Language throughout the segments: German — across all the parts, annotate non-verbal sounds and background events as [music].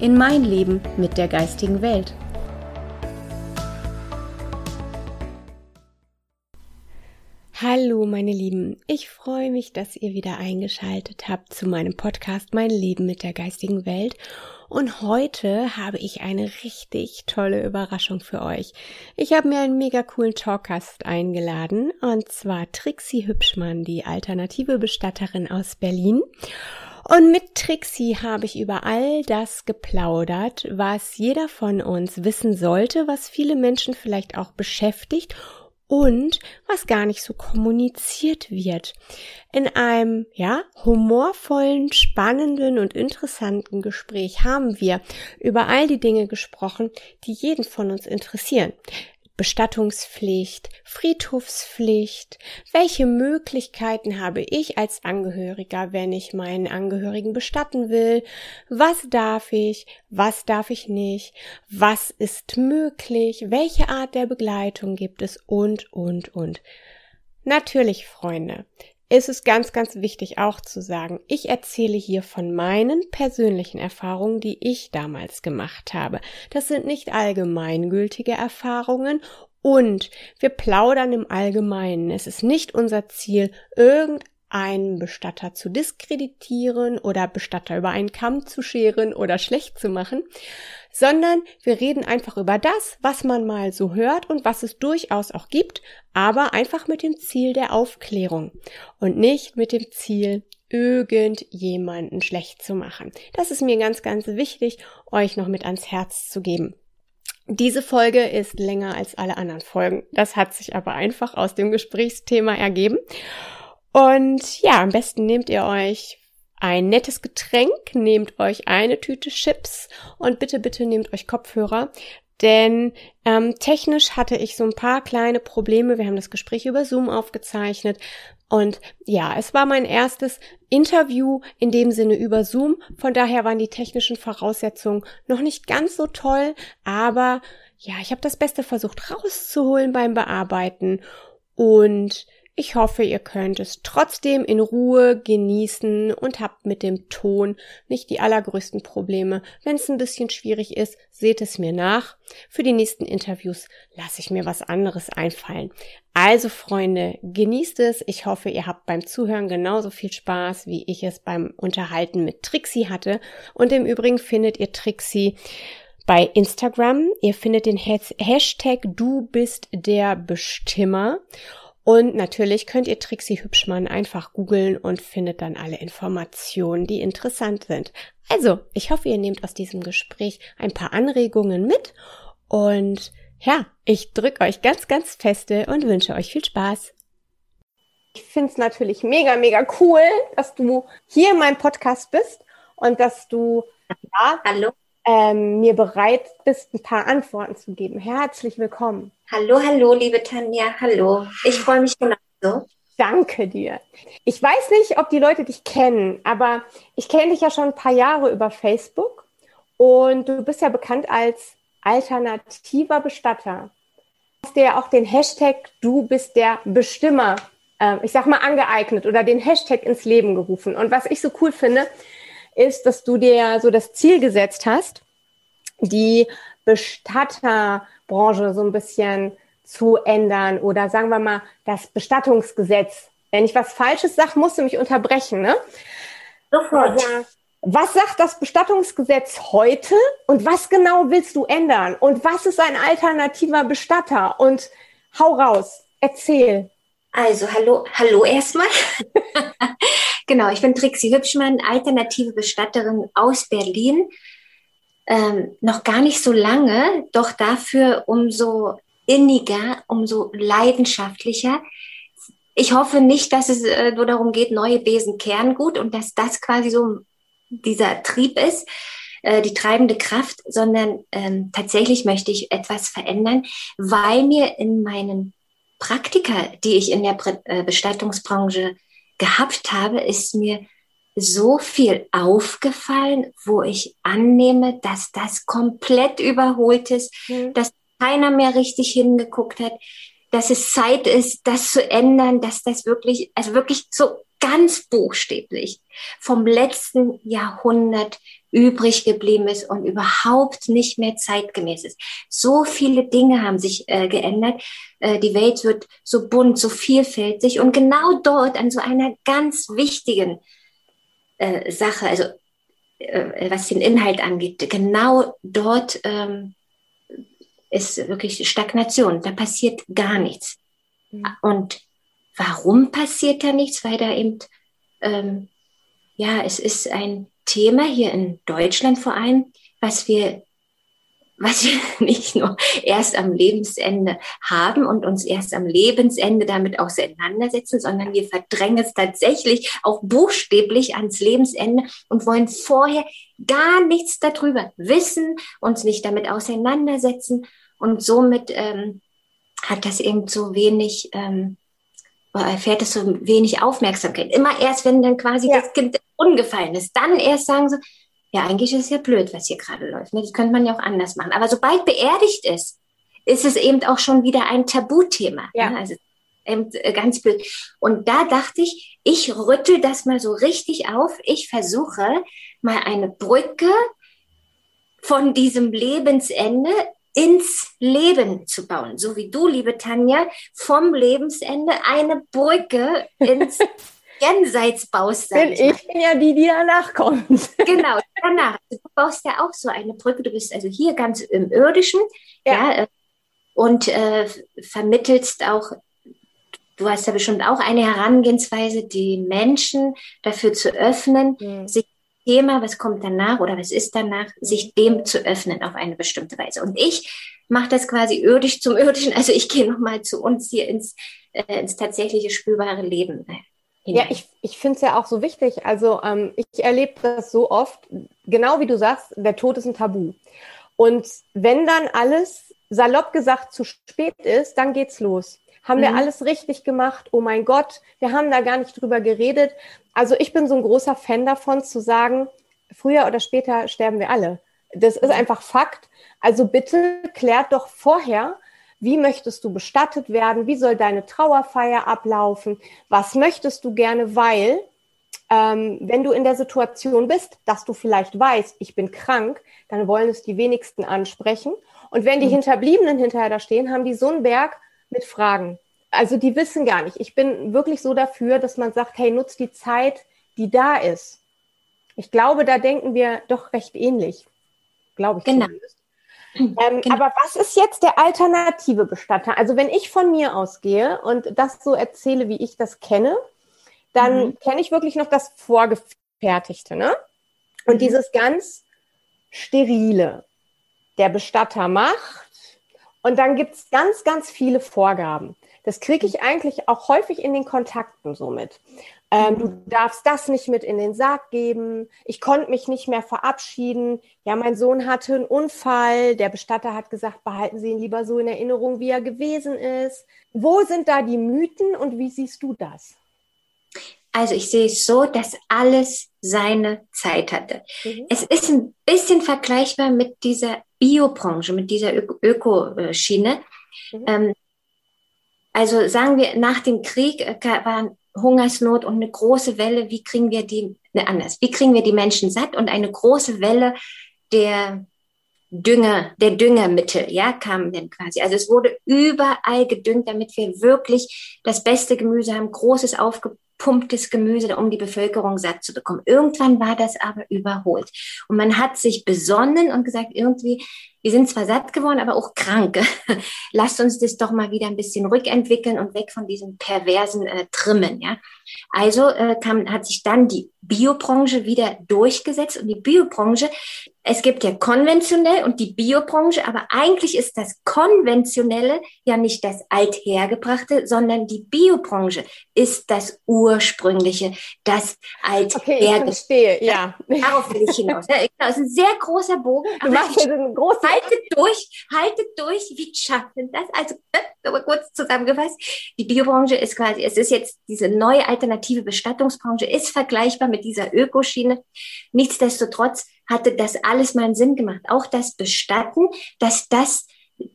in mein Leben mit der geistigen Welt. Hallo meine Lieben, ich freue mich, dass ihr wieder eingeschaltet habt zu meinem Podcast Mein Leben mit der geistigen Welt. Und heute habe ich eine richtig tolle Überraschung für euch. Ich habe mir einen mega coolen Talkgast eingeladen, und zwar Trixie Hübschmann, die alternative Bestatterin aus Berlin. Und mit Trixie habe ich über all das geplaudert, was jeder von uns wissen sollte, was viele Menschen vielleicht auch beschäftigt und was gar nicht so kommuniziert wird. In einem, ja, humorvollen, spannenden und interessanten Gespräch haben wir über all die Dinge gesprochen, die jeden von uns interessieren. Bestattungspflicht, Friedhofspflicht, welche Möglichkeiten habe ich als Angehöriger, wenn ich meinen Angehörigen bestatten will, was darf ich, was darf ich nicht, was ist möglich, welche Art der Begleitung gibt es? Und, und, und. Natürlich, Freunde, ist es ganz, ganz wichtig auch zu sagen, ich erzähle hier von meinen persönlichen Erfahrungen, die ich damals gemacht habe. Das sind nicht allgemeingültige Erfahrungen und wir plaudern im Allgemeinen. Es ist nicht unser Ziel, irgendeinen Bestatter zu diskreditieren oder Bestatter über einen Kamm zu scheren oder schlecht zu machen, sondern wir reden einfach über das, was man mal so hört und was es durchaus auch gibt, aber einfach mit dem Ziel der Aufklärung und nicht mit dem Ziel, irgendjemanden schlecht zu machen. Das ist mir ganz, ganz wichtig, euch noch mit ans Herz zu geben. Diese Folge ist länger als alle anderen Folgen. Das hat sich aber einfach aus dem Gesprächsthema ergeben. Und ja, am besten nehmt ihr euch ein nettes Getränk, nehmt euch eine Tüte Chips und bitte, bitte nehmt euch Kopfhörer. Denn ähm, technisch hatte ich so ein paar kleine Probleme. Wir haben das Gespräch über Zoom aufgezeichnet. Und ja, es war mein erstes Interview in dem Sinne über Zoom. Von daher waren die technischen Voraussetzungen noch nicht ganz so toll. Aber ja, ich habe das Beste versucht rauszuholen beim Bearbeiten. Und ich hoffe, ihr könnt es trotzdem in Ruhe genießen und habt mit dem Ton nicht die allergrößten Probleme. Wenn es ein bisschen schwierig ist, seht es mir nach. Für die nächsten Interviews lasse ich mir was anderes einfallen. Also Freunde, genießt es. Ich hoffe, ihr habt beim Zuhören genauso viel Spaß, wie ich es beim Unterhalten mit Trixie hatte. Und im Übrigen findet ihr Trixie bei Instagram. Ihr findet den Hashtag Du bist der Bestimmer. Und natürlich könnt ihr Trixie Hübschmann einfach googeln und findet dann alle Informationen, die interessant sind. Also, ich hoffe, ihr nehmt aus diesem Gespräch ein paar Anregungen mit und ja, ich drücke euch ganz, ganz feste und wünsche euch viel Spaß. Ich finde es natürlich mega, mega cool, dass du hier in meinem Podcast bist und dass du ja, Hallo ähm, mir bereit bist, ein paar Antworten zu geben. Herzlich willkommen. Hallo, hallo, liebe Tanja. Hallo. Ich freue mich genauso. Danke dir. Ich weiß nicht, ob die Leute dich kennen, aber ich kenne dich ja schon ein paar Jahre über Facebook und du bist ja bekannt als alternativer Bestatter. Du hast dir ja auch den Hashtag Du bist der Bestimmer, äh, ich sag mal, angeeignet oder den Hashtag ins Leben gerufen. Und was ich so cool finde, ist, dass du dir so das Ziel gesetzt hast, die Bestatterbranche so ein bisschen zu ändern oder sagen wir mal das Bestattungsgesetz. Wenn ich was Falsches sage, musst du mich unterbrechen, ne? Sofort. Also, was sagt das Bestattungsgesetz heute und was genau willst du ändern? Und was ist ein alternativer Bestatter? Und hau raus, erzähl. Also, hallo, hallo erstmal. [laughs] genau, ich bin Trixie Hübschmann, alternative Bestatterin aus Berlin. Ähm, noch gar nicht so lange, doch dafür umso inniger, umso leidenschaftlicher. Ich hoffe nicht, dass es äh, nur darum geht, neue Besen kehren gut und dass das quasi so dieser Trieb ist. äh, die treibende Kraft, sondern ähm, tatsächlich möchte ich etwas verändern, weil mir in meinen Praktika, die ich in der äh, Bestattungsbranche gehabt habe, ist mir so viel aufgefallen, wo ich annehme, dass das komplett überholt ist, mhm. dass keiner mehr richtig hingeguckt hat, dass es Zeit ist, das zu ändern, dass das wirklich, also wirklich so ganz buchstäblich vom letzten Jahrhundert übrig geblieben ist und überhaupt nicht mehr zeitgemäß ist. So viele Dinge haben sich äh, geändert. Äh, die Welt wird so bunt, so vielfältig und genau dort an so einer ganz wichtigen äh, Sache, also äh, was den Inhalt angeht, genau dort ähm, ist wirklich Stagnation. Da passiert gar nichts. Mhm. Und warum passiert da nichts? Weil da eben, ähm, ja, es ist ein Thema hier in Deutschland vor allem, was wir was wir [laughs] nicht nur erst am Lebensende haben und uns erst am Lebensende damit auseinandersetzen, sondern wir verdrängen es tatsächlich auch buchstäblich ans Lebensende und wollen vorher gar nichts darüber wissen, uns nicht damit auseinandersetzen und somit ähm, hat das eben so wenig, ähm, erfährt es so wenig Aufmerksamkeit. Immer erst, wenn dann quasi ja. das Kind ungefallen ist, dann erst sagen sie, ja, eigentlich ist es ja blöd, was hier gerade läuft. Ne? Das könnte man ja auch anders machen. Aber sobald beerdigt ist, ist es eben auch schon wieder ein Tabuthema. Ja. Ne? Also eben äh, ganz blöd. Und da dachte ich, ich rüttel das mal so richtig auf. Ich versuche mal eine Brücke von diesem Lebensende ins Leben zu bauen. So wie du, liebe Tanja, vom Lebensende eine Brücke ins [laughs] jenseits baust. Bin ich, bin ja die, die danach kommt. [laughs] Genau, danach. Du baust ja auch so eine Brücke. Du bist also hier ganz im Irdischen ja. ja äh, und äh, vermittelst auch, du hast ja bestimmt auch eine Herangehensweise, die Menschen dafür zu öffnen, mhm. sich Thema, was kommt danach oder was ist danach, sich dem zu öffnen auf eine bestimmte Weise. Und ich mache das quasi irdisch zum irdischen. Also ich gehe nochmal zu uns hier ins, äh, ins tatsächliche spürbare Leben ja, ich, ich finde es ja auch so wichtig. Also ähm, ich erlebe das so oft, genau wie du sagst, der Tod ist ein Tabu. Und wenn dann alles salopp gesagt zu spät ist, dann geht's los. Haben mhm. wir alles richtig gemacht? Oh mein Gott, wir haben da gar nicht drüber geredet. Also ich bin so ein großer Fan davon zu sagen, früher oder später sterben wir alle. Das ist mhm. einfach Fakt. Also bitte klärt doch vorher, wie möchtest du bestattet werden? Wie soll deine Trauerfeier ablaufen? Was möchtest du gerne? Weil, ähm, wenn du in der Situation bist, dass du vielleicht weißt, ich bin krank, dann wollen es die wenigsten ansprechen. Und wenn die mhm. Hinterbliebenen hinterher da stehen, haben die so einen Berg mit Fragen. Also die wissen gar nicht. Ich bin wirklich so dafür, dass man sagt, hey, nutz die Zeit, die da ist. Ich glaube, da denken wir doch recht ähnlich. Glaube ich genau. zumindest. Ähm, genau. Aber was ist jetzt der alternative Bestatter? Also wenn ich von mir ausgehe und das so erzähle, wie ich das kenne, dann mhm. kenne ich wirklich noch das Vorgefertigte, ne? Und mhm. dieses ganz sterile, der Bestatter macht. Und dann gibt es ganz, ganz viele Vorgaben. Das kriege ich eigentlich auch häufig in den Kontakten so mit. Ähm, du darfst das nicht mit in den Sarg geben. Ich konnte mich nicht mehr verabschieden. Ja, mein Sohn hatte einen Unfall. Der Bestatter hat gesagt, behalten Sie ihn lieber so in Erinnerung, wie er gewesen ist. Wo sind da die Mythen und wie siehst du das? Also ich sehe es so, dass alles seine Zeit hatte. Mhm. Es ist ein bisschen vergleichbar mit dieser Biobranche, mit dieser Ökoschiene. Mhm. Ähm, also sagen wir, nach dem Krieg äh, waren Hungersnot und eine große Welle, wie kriegen wir die, ne, anders, wie kriegen wir die Menschen satt? Und eine große Welle der Dünger, der Düngermittel, ja, kam dann quasi. Also es wurde überall gedüngt, damit wir wirklich das beste Gemüse haben, großes aufgepumptes Gemüse, um die Bevölkerung satt zu bekommen. Irgendwann war das aber überholt. Und man hat sich besonnen und gesagt, irgendwie, wir sind zwar satt geworden, aber auch krank. [laughs] Lasst uns das doch mal wieder ein bisschen rückentwickeln und weg von diesem perversen äh, Trimmen. Ja? Also äh, kam, hat sich dann die Biobranche wieder durchgesetzt und die Biobranche, es gibt ja konventionell und die Biobranche, aber eigentlich ist das konventionelle ja nicht das althergebrachte, sondern die Biobranche ist das Ur ursprüngliche, das alt okay, ich verstehe, ja. Darauf will ich hinaus. Genau, das ist ein sehr großer Bogen. Du machst jetzt einen großen. Haltet durch, haltet durch. Wie schaffen das? Also, aber kurz zusammengefasst. Die Biobranche ist quasi, es ist jetzt diese neue alternative Bestattungsbranche, ist vergleichbar mit dieser Ökoschiene. Nichtsdestotrotz hatte das alles mal einen Sinn gemacht. Auch das Bestatten, dass das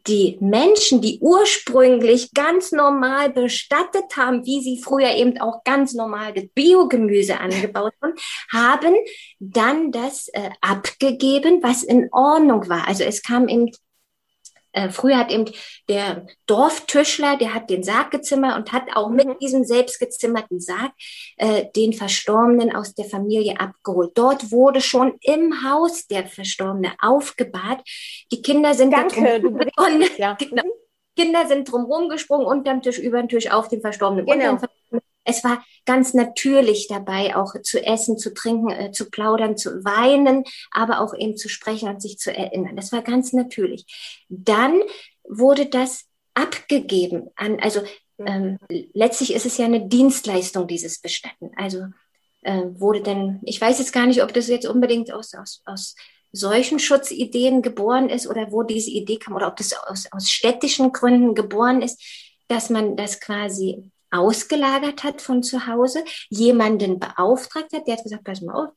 die Menschen, die ursprünglich ganz normal bestattet haben, wie sie früher eben auch ganz normal das Biogemüse angebaut haben, haben dann das äh, abgegeben, was in Ordnung war. Also es kam eben äh, früher hat eben der Dorftischler, der hat den Sarg gezimmert und hat auch mit mhm. diesem selbstgezimmerten Sarg äh, den Verstorbenen aus der Familie abgeholt. Dort wurde schon im Haus der Verstorbene aufgebahrt. Die Kinder sind Danke, du begonnen, ja. [laughs] genau. Kinder sind drumherum gesprungen, unterm Tisch, über den Tisch, auf den Verstorbenen. Genau es war ganz natürlich dabei, auch zu essen, zu trinken, äh, zu plaudern, zu weinen, aber auch eben zu sprechen und sich zu erinnern. Das war ganz natürlich. Dann wurde das abgegeben an, also ähm, letztlich ist es ja eine Dienstleistung, dieses Bestatten. Also äh, wurde denn, ich weiß jetzt gar nicht, ob das jetzt unbedingt aus, aus, aus solchen Schutzideen geboren ist oder wo diese Idee kam oder ob das aus, aus städtischen Gründen geboren ist, dass man das quasi ausgelagert hat von zu Hause, jemanden beauftragt hat, der hat gesagt, pass mal auf,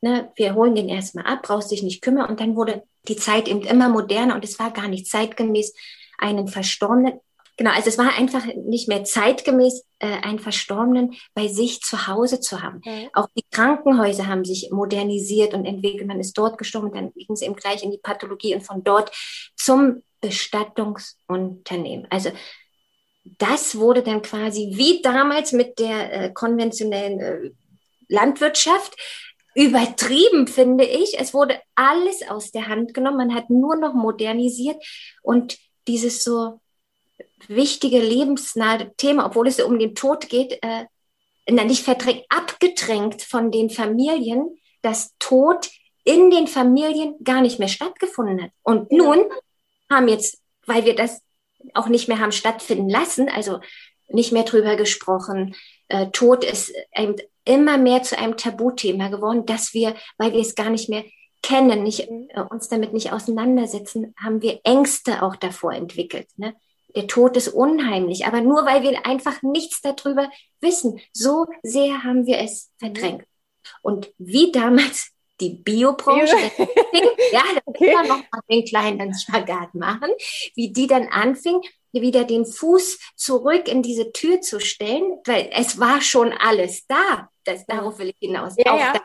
ne, wir holen den erstmal ab, brauchst dich nicht kümmern. Und dann wurde die Zeit eben immer moderner und es war gar nicht zeitgemäß, einen Verstorbenen, genau, also es war einfach nicht mehr zeitgemäß, äh, einen Verstorbenen bei sich zu Hause zu haben. Mhm. Auch die Krankenhäuser haben sich modernisiert und entwickelt. Man ist dort gestorben, dann ging es eben gleich in die Pathologie und von dort zum Bestattungsunternehmen. Also das wurde dann quasi wie damals mit der äh, konventionellen äh, Landwirtschaft übertrieben, finde ich. Es wurde alles aus der Hand genommen. Man hat nur noch modernisiert und dieses so wichtige, lebensnahe Thema, obwohl es um den Tod geht, äh, nicht verdrängt, abgedrängt von den Familien, dass Tod in den Familien gar nicht mehr stattgefunden hat. Und nun haben jetzt, weil wir das auch nicht mehr haben stattfinden lassen, also nicht mehr drüber gesprochen. Äh, Tod ist eben immer mehr zu einem Tabuthema geworden, dass wir, weil wir es gar nicht mehr kennen, nicht, äh, uns damit nicht auseinandersetzen, haben wir Ängste auch davor entwickelt. Ne? Der Tod ist unheimlich, aber nur weil wir einfach nichts darüber wissen. So sehr haben wir es verdrängt. Und wie damals die Biobranche, ja, [laughs] da okay. noch mal den kleinen Spagat machen, wie die dann anfing, wieder den Fuß zurück in diese Tür zu stellen, weil es war schon alles da. Das, darauf will ich hinaus. Ja, auch ja. Das,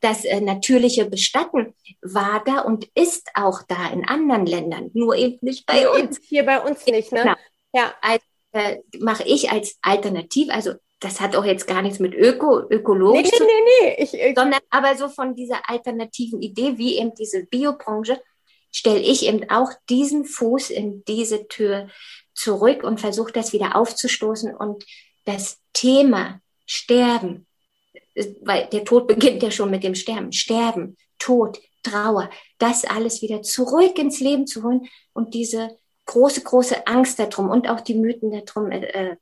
das äh, natürliche Bestatten war da und ist auch da in anderen Ländern, nur eben nicht bei uns. Hier bei uns nicht, ne? Genau. Ja. Als, äh, mache ich als Alternativ, also das hat auch jetzt gar nichts mit Öko, ökologisch nee, nee, nee, nee. Ich, ich, sondern aber so von dieser alternativen Idee, wie eben diese Biobranche, stelle ich eben auch diesen Fuß in diese Tür zurück und versuche das wieder aufzustoßen und das Thema Sterben, weil der Tod beginnt ja schon mit dem Sterben, Sterben, Tod, Trauer, das alles wieder zurück ins Leben zu holen und diese große, große Angst darum und auch die Mythen darum äh,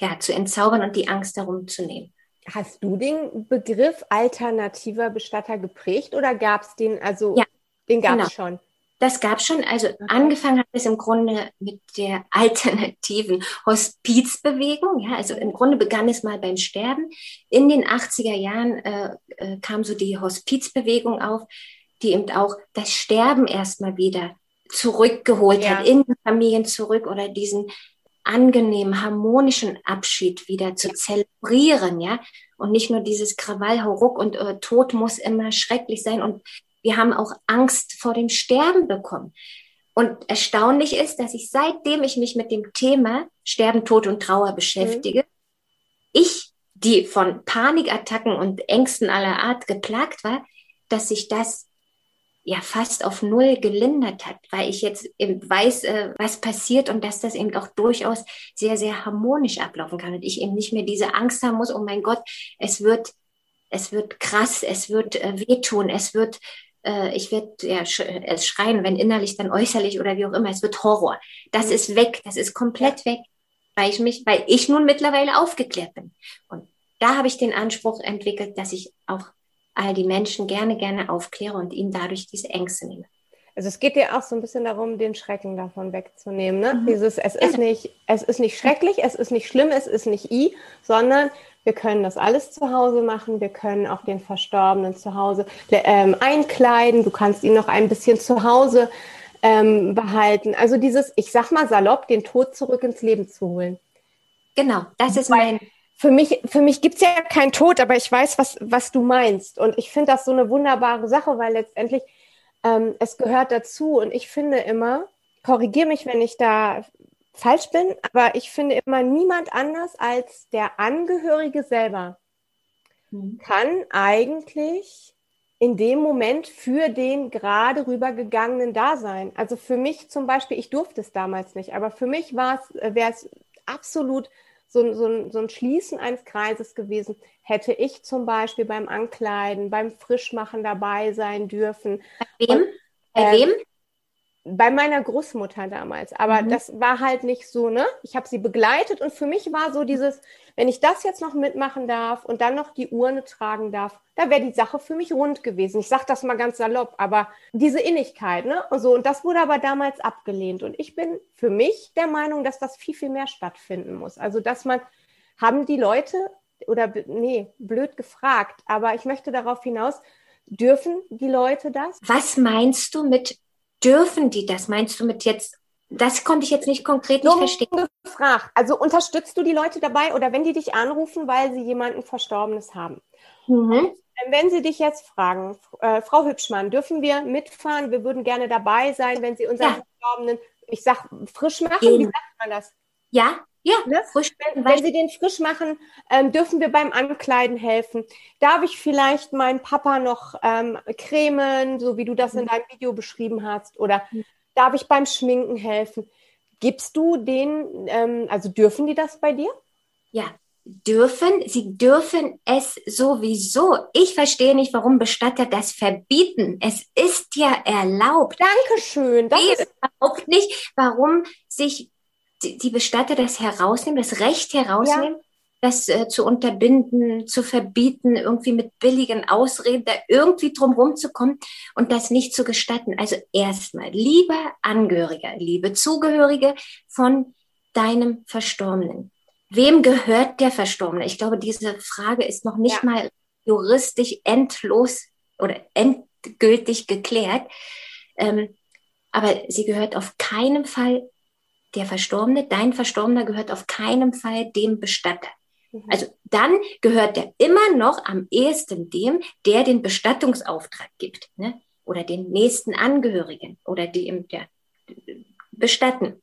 ja, zu entzaubern und die Angst darum zu nehmen. Hast du den Begriff alternativer Bestatter geprägt oder gab es den, also ja, den gab es genau. schon? Das gab schon. Also okay. angefangen hat es im Grunde mit der [laughs] alternativen Hospizbewegung. Ja, also im Grunde begann es mal beim Sterben. In den 80er Jahren äh, äh, kam so die Hospizbewegung auf, die eben auch das Sterben erstmal wieder zurückgeholt ja. hat, in Familien zurück oder diesen angenehmen, harmonischen Abschied wieder zu zelebrieren, ja. Und nicht nur dieses Krawall, Hauruck und äh, Tod muss immer schrecklich sein. Und wir haben auch Angst vor dem Sterben bekommen. Und erstaunlich ist, dass ich seitdem ich mich mit dem Thema Sterben, Tod und Trauer beschäftige, mhm. ich, die von Panikattacken und Ängsten aller Art geplagt war, dass sich das ja fast auf null gelindert hat, weil ich jetzt eben weiß, äh, was passiert und dass das eben auch durchaus sehr, sehr harmonisch ablaufen kann und ich eben nicht mehr diese Angst haben muss, oh mein Gott, es wird, es wird krass, es wird äh, wehtun, es wird, äh, ich werde ja, sch äh, schreien, wenn innerlich, dann äußerlich oder wie auch immer, es wird Horror. Das mhm. ist weg, das ist komplett weg, weil ich mich, weil ich nun mittlerweile aufgeklärt bin. Und da habe ich den Anspruch entwickelt, dass ich auch all die Menschen gerne, gerne aufkläre und ihnen dadurch diese Ängste nehme. Also es geht dir auch so ein bisschen darum, den Schrecken davon wegzunehmen. Ne? Mhm. Dieses, es ist nicht, es ist nicht schrecklich, es ist nicht schlimm, es ist nicht i, sondern wir können das alles zu Hause machen. Wir können auch den Verstorbenen zu Hause ähm, einkleiden. Du kannst ihn noch ein bisschen zu Hause ähm, behalten. Also dieses, ich sag mal salopp, den Tod zurück ins Leben zu holen. Genau, das ist mein. Für mich, für mich gibt's ja keinen Tod, aber ich weiß, was, was du meinst. Und ich finde das so eine wunderbare Sache, weil letztendlich ähm, es gehört dazu. Und ich finde immer, korrigiere mich, wenn ich da falsch bin, aber ich finde immer niemand anders als der Angehörige selber mhm. kann eigentlich in dem Moment für den gerade rübergegangenen da sein. Also für mich zum Beispiel, ich durfte es damals nicht, aber für mich war es, äh, wäre es absolut so, so, so ein Schließen eines Kreises gewesen. Hätte ich zum Beispiel beim Ankleiden, beim Frischmachen dabei sein dürfen. Bei wem? Und, Bei äh, wem? Bei meiner Großmutter damals. Aber mhm. das war halt nicht so, ne? Ich habe sie begleitet und für mich war so dieses, wenn ich das jetzt noch mitmachen darf und dann noch die Urne tragen darf, da wäre die Sache für mich rund gewesen. Ich sage das mal ganz salopp, aber diese Innigkeit, ne? Und so, und das wurde aber damals abgelehnt. Und ich bin für mich der Meinung, dass das viel, viel mehr stattfinden muss. Also, dass man, haben die Leute, oder nee, blöd gefragt, aber ich möchte darauf hinaus, dürfen die Leute das? Was meinst du mit dürfen die das? Meinst du mit jetzt das konnte ich jetzt nicht konkret nicht verstehen. Gefragt. Also unterstützt du die Leute dabei oder wenn die dich anrufen, weil sie jemanden Verstorbenes haben? Mhm. Wenn sie dich jetzt fragen, äh, Frau Hübschmann, dürfen wir mitfahren? Wir würden gerne dabei sein, wenn Sie unseren ja. Verstorbenen, ich sag, frisch machen. Gehen. Wie sagt man das? Ja, ja, ne? frisch wenn, wenn Sie den frisch machen, ähm, dürfen wir beim Ankleiden helfen. Darf ich vielleicht meinen Papa noch ähm, cremen, so wie du das in mhm. deinem Video beschrieben hast? Oder mhm. darf ich beim Schminken helfen? Gibst du den, ähm, also dürfen die das bei dir? Ja, dürfen. Sie dürfen es sowieso. Ich verstehe nicht, warum Bestatter das verbieten. Es ist ja erlaubt. Dankeschön. Das ist überhaupt nicht, warum sich die, die Bestatter das herausnehmen, das Recht herausnehmen, ja. das äh, zu unterbinden, zu verbieten, irgendwie mit billigen Ausreden da irgendwie drumherum zu kommen und das nicht zu gestatten. Also erstmal, lieber Angehöriger, liebe Zugehörige von deinem Verstorbenen. Wem gehört der Verstorbene? Ich glaube, diese Frage ist noch nicht ja. mal juristisch endlos oder endgültig geklärt. Ähm, aber sie gehört auf keinen Fall der Verstorbene, dein Verstorbener gehört auf keinen Fall dem Bestatter. Mhm. Also dann gehört der immer noch am ehesten dem, der den Bestattungsauftrag gibt, ne? oder den nächsten Angehörigen oder die im der, bestatten.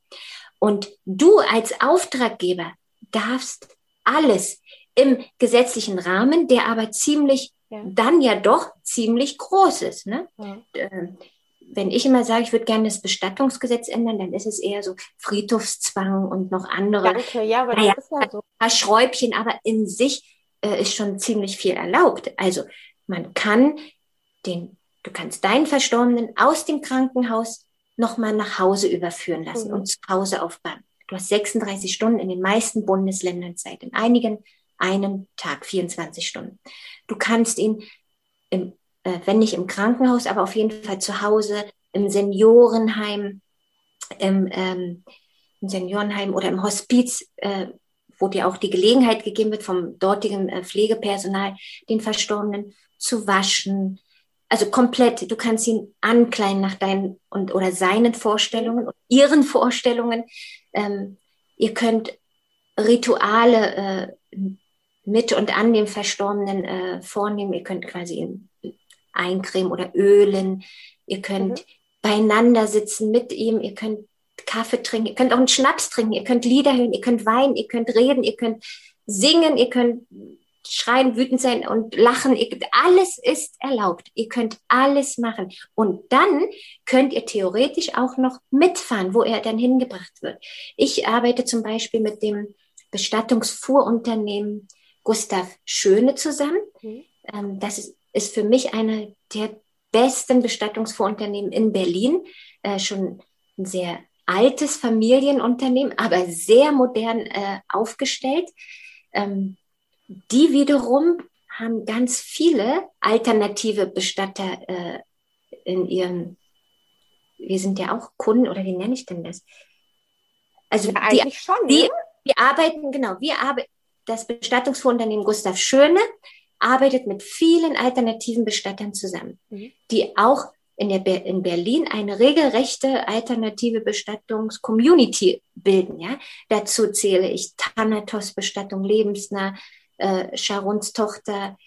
Und du als Auftraggeber darfst alles im gesetzlichen Rahmen, der aber ziemlich ja. dann ja doch ziemlich groß ist. Ne? Ja. Wenn ich immer sage, ich würde gerne das Bestattungsgesetz ändern, dann ist es eher so Friedhofszwang und noch andere. Danke, ja, aber naja, das ist ja so. Ein paar Schräubchen, aber in sich äh, ist schon ziemlich viel erlaubt. Also man kann den, du kannst deinen Verstorbenen aus dem Krankenhaus nochmal nach Hause überführen lassen mhm. und zu Hause aufbauen. Du hast 36 Stunden in den meisten Bundesländern Zeit, in einigen einen Tag, 24 Stunden. Du kannst ihn im äh, wenn nicht im Krankenhaus, aber auf jeden Fall zu Hause, im Seniorenheim, im, ähm, im Seniorenheim oder im Hospiz, äh, wo dir auch die Gelegenheit gegeben wird vom dortigen äh, Pflegepersonal, den Verstorbenen zu waschen. Also komplett, du kannst ihn ankleiden nach deinen und oder seinen Vorstellungen und ihren [laughs] Vorstellungen. Ähm, ihr könnt Rituale äh, mit und an dem Verstorbenen äh, vornehmen. Ihr könnt quasi ihn eincremen oder ölen. Ihr könnt mhm. beieinander sitzen mit ihm. Ihr könnt Kaffee trinken. Ihr könnt auch einen Schnaps trinken. Ihr könnt Lieder hören. Ihr könnt weinen. Ihr könnt reden. Ihr könnt singen. Ihr könnt schreien, wütend sein und lachen. Ihr, alles ist erlaubt. Ihr könnt alles machen. Und dann könnt ihr theoretisch auch noch mitfahren, wo er dann hingebracht wird. Ich arbeite zum Beispiel mit dem Bestattungsfuhrunternehmen Gustav Schöne zusammen. Mhm. Ähm, das ist ist für mich eine der besten Bestattungsvorunternehmen in Berlin. Äh, schon ein sehr altes Familienunternehmen, aber sehr modern äh, aufgestellt. Ähm, die wiederum haben ganz viele alternative Bestatter äh, in ihren, wir sind ja auch Kunden, oder wie nenne ich denn das? Also ja, die, schon, die, ne? wir arbeiten, genau, wir arbeiten, das Bestattungsunternehmen Gustav Schöne arbeitet mit vielen alternativen Bestattern zusammen, mhm. die auch in, der, in Berlin eine regelrechte alternative Bestattungs-Community bilden. Ja? Dazu zähle ich Thanatos-Bestattung, lebensnah, äh, Sharons Tochter.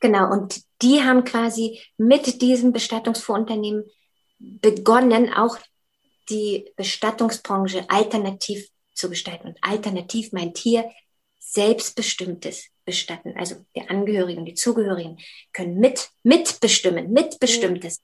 Genau, und die haben quasi mit diesem Bestattungsvorunternehmen begonnen, auch die Bestattungsbranche alternativ zu gestalten. Und alternativ meint hier selbstbestimmtes Bestatten. Also die Angehörigen, die Zugehörigen können mit, mitbestimmen, mitbestimmtes.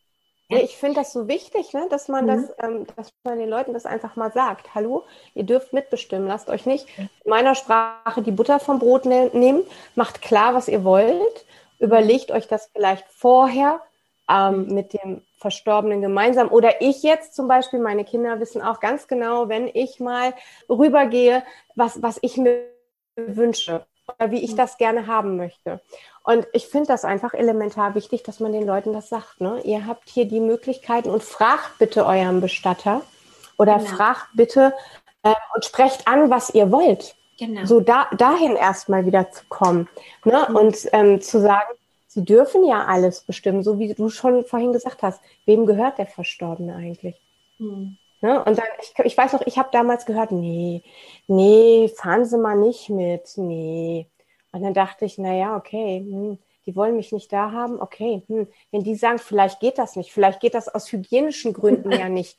Ja, ich finde das so wichtig, ne, dass man mhm. das, ähm, dass man den Leuten das einfach mal sagt. Hallo, ihr dürft mitbestimmen. Lasst euch nicht in meiner Sprache die Butter vom Brot ne nehmen. Macht klar, was ihr wollt. Überlegt euch das vielleicht vorher ähm, mit dem Verstorbenen gemeinsam. Oder ich jetzt zum Beispiel, meine Kinder wissen auch ganz genau, wenn ich mal rübergehe, was, was ich mir wünsche oder wie ich das gerne haben möchte. Und ich finde das einfach elementar wichtig, dass man den Leuten das sagt. Ne? Ihr habt hier die Möglichkeiten und fragt bitte euren Bestatter oder genau. fragt bitte äh, und sprecht an, was ihr wollt. Genau. So da, dahin erstmal wieder zu kommen ne? Mhm. und ähm, zu sagen, sie dürfen ja alles bestimmen, so wie du schon vorhin gesagt hast. Wem gehört der Verstorbene eigentlich? Mhm. Ne? Und dann, ich, ich weiß noch, ich habe damals gehört, nee, nee, fahren Sie mal nicht mit, nee. Und dann dachte ich, naja, okay, hm, die wollen mich nicht da haben, okay, hm, wenn die sagen, vielleicht geht das nicht, vielleicht geht das aus hygienischen Gründen ja [laughs] nicht.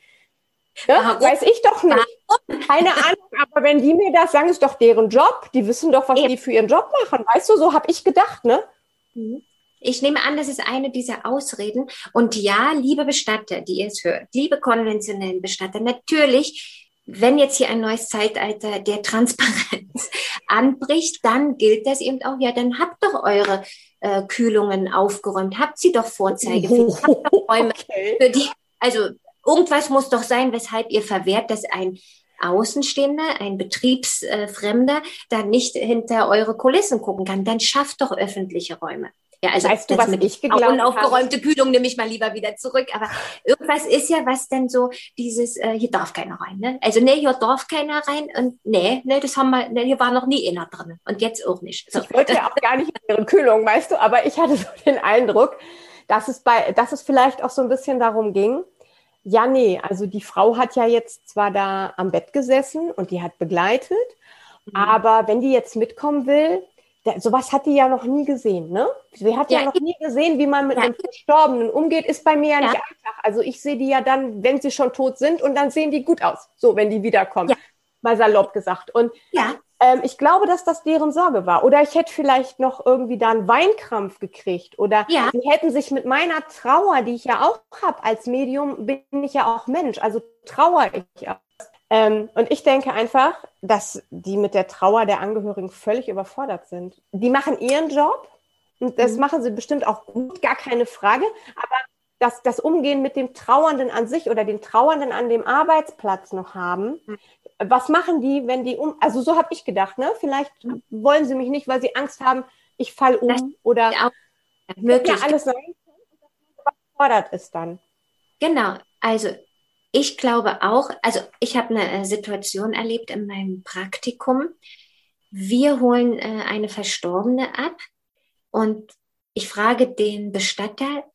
Ja, weiß ich doch nicht. Keine Ahnung, aber wenn die mir das sagen, ist doch deren Job. Die wissen doch, was ja. die für ihren Job machen. Weißt du, so habe ich gedacht, ne? Mhm. Ich nehme an, das ist eine dieser Ausreden. Und ja, liebe Bestatter, die ihr es hört, liebe konventionellen Bestatter, natürlich wenn jetzt hier ein neues Zeitalter der Transparenz [laughs] anbricht, dann gilt das eben auch, ja, dann habt doch eure äh, Kühlungen aufgeräumt, habt sie doch Vorzeige, habt doch Räume okay. für die, also irgendwas muss doch sein, weshalb ihr verwehrt, dass ein Außenstehender, ein Betriebsfremder, da nicht hinter eure Kulissen gucken kann. Dann schafft doch öffentliche Räume. Ja, also weißt du, was ich geglaubt unaufgeräumte habe? Kühlung nehme ich mal lieber wieder zurück. Aber irgendwas ist ja, was denn so dieses, äh, hier darf keiner rein. Ne? Also nee, hier darf keiner rein und nee, nee, das haben wir, nee, hier war noch nie einer drin und jetzt auch nicht. So. Ich wollte ja auch gar nicht in ihre Kühlung, weißt du, aber ich hatte so [laughs] den Eindruck, dass es bei, dass es vielleicht auch so ein bisschen darum ging, ja, nee, also die Frau hat ja jetzt zwar da am Bett gesessen und die hat begleitet, mhm. aber wenn die jetzt mitkommen will, der, sowas hat die ja noch nie gesehen, ne? Sie hat ja, ja noch nie gesehen, wie man mit ja. einem Verstorbenen umgeht, ist bei mir ja, ja, nicht einfach. Also ich sehe die ja dann, wenn sie schon tot sind und dann sehen die gut aus, so wenn die wiederkommen. Ja. Mal salopp gesagt. Und ja. ähm, ich glaube, dass das deren Sorge war. Oder ich hätte vielleicht noch irgendwie da einen Weinkrampf gekriegt. Oder ja. sie hätten sich mit meiner Trauer, die ich ja auch habe als Medium, bin ich ja auch Mensch. Also trauere ich auch. Ähm, und ich denke einfach, dass die mit der Trauer der Angehörigen völlig überfordert sind. Die machen ihren Job und das mhm. machen sie bestimmt auch gut, gar keine Frage. Aber das, das Umgehen mit dem Trauernden an sich oder den Trauernden an dem Arbeitsplatz noch haben, mhm. was machen die, wenn die um, also so habe ich gedacht, ne? Vielleicht mhm. wollen sie mich nicht, weil sie Angst haben, ich fall um das oder ja, möglich. ja alles sein, überfordert ist dann. Genau, also ich glaube auch, also ich habe eine äh, Situation erlebt in meinem Praktikum. Wir holen äh, eine Verstorbene ab und ich frage den Bestatter,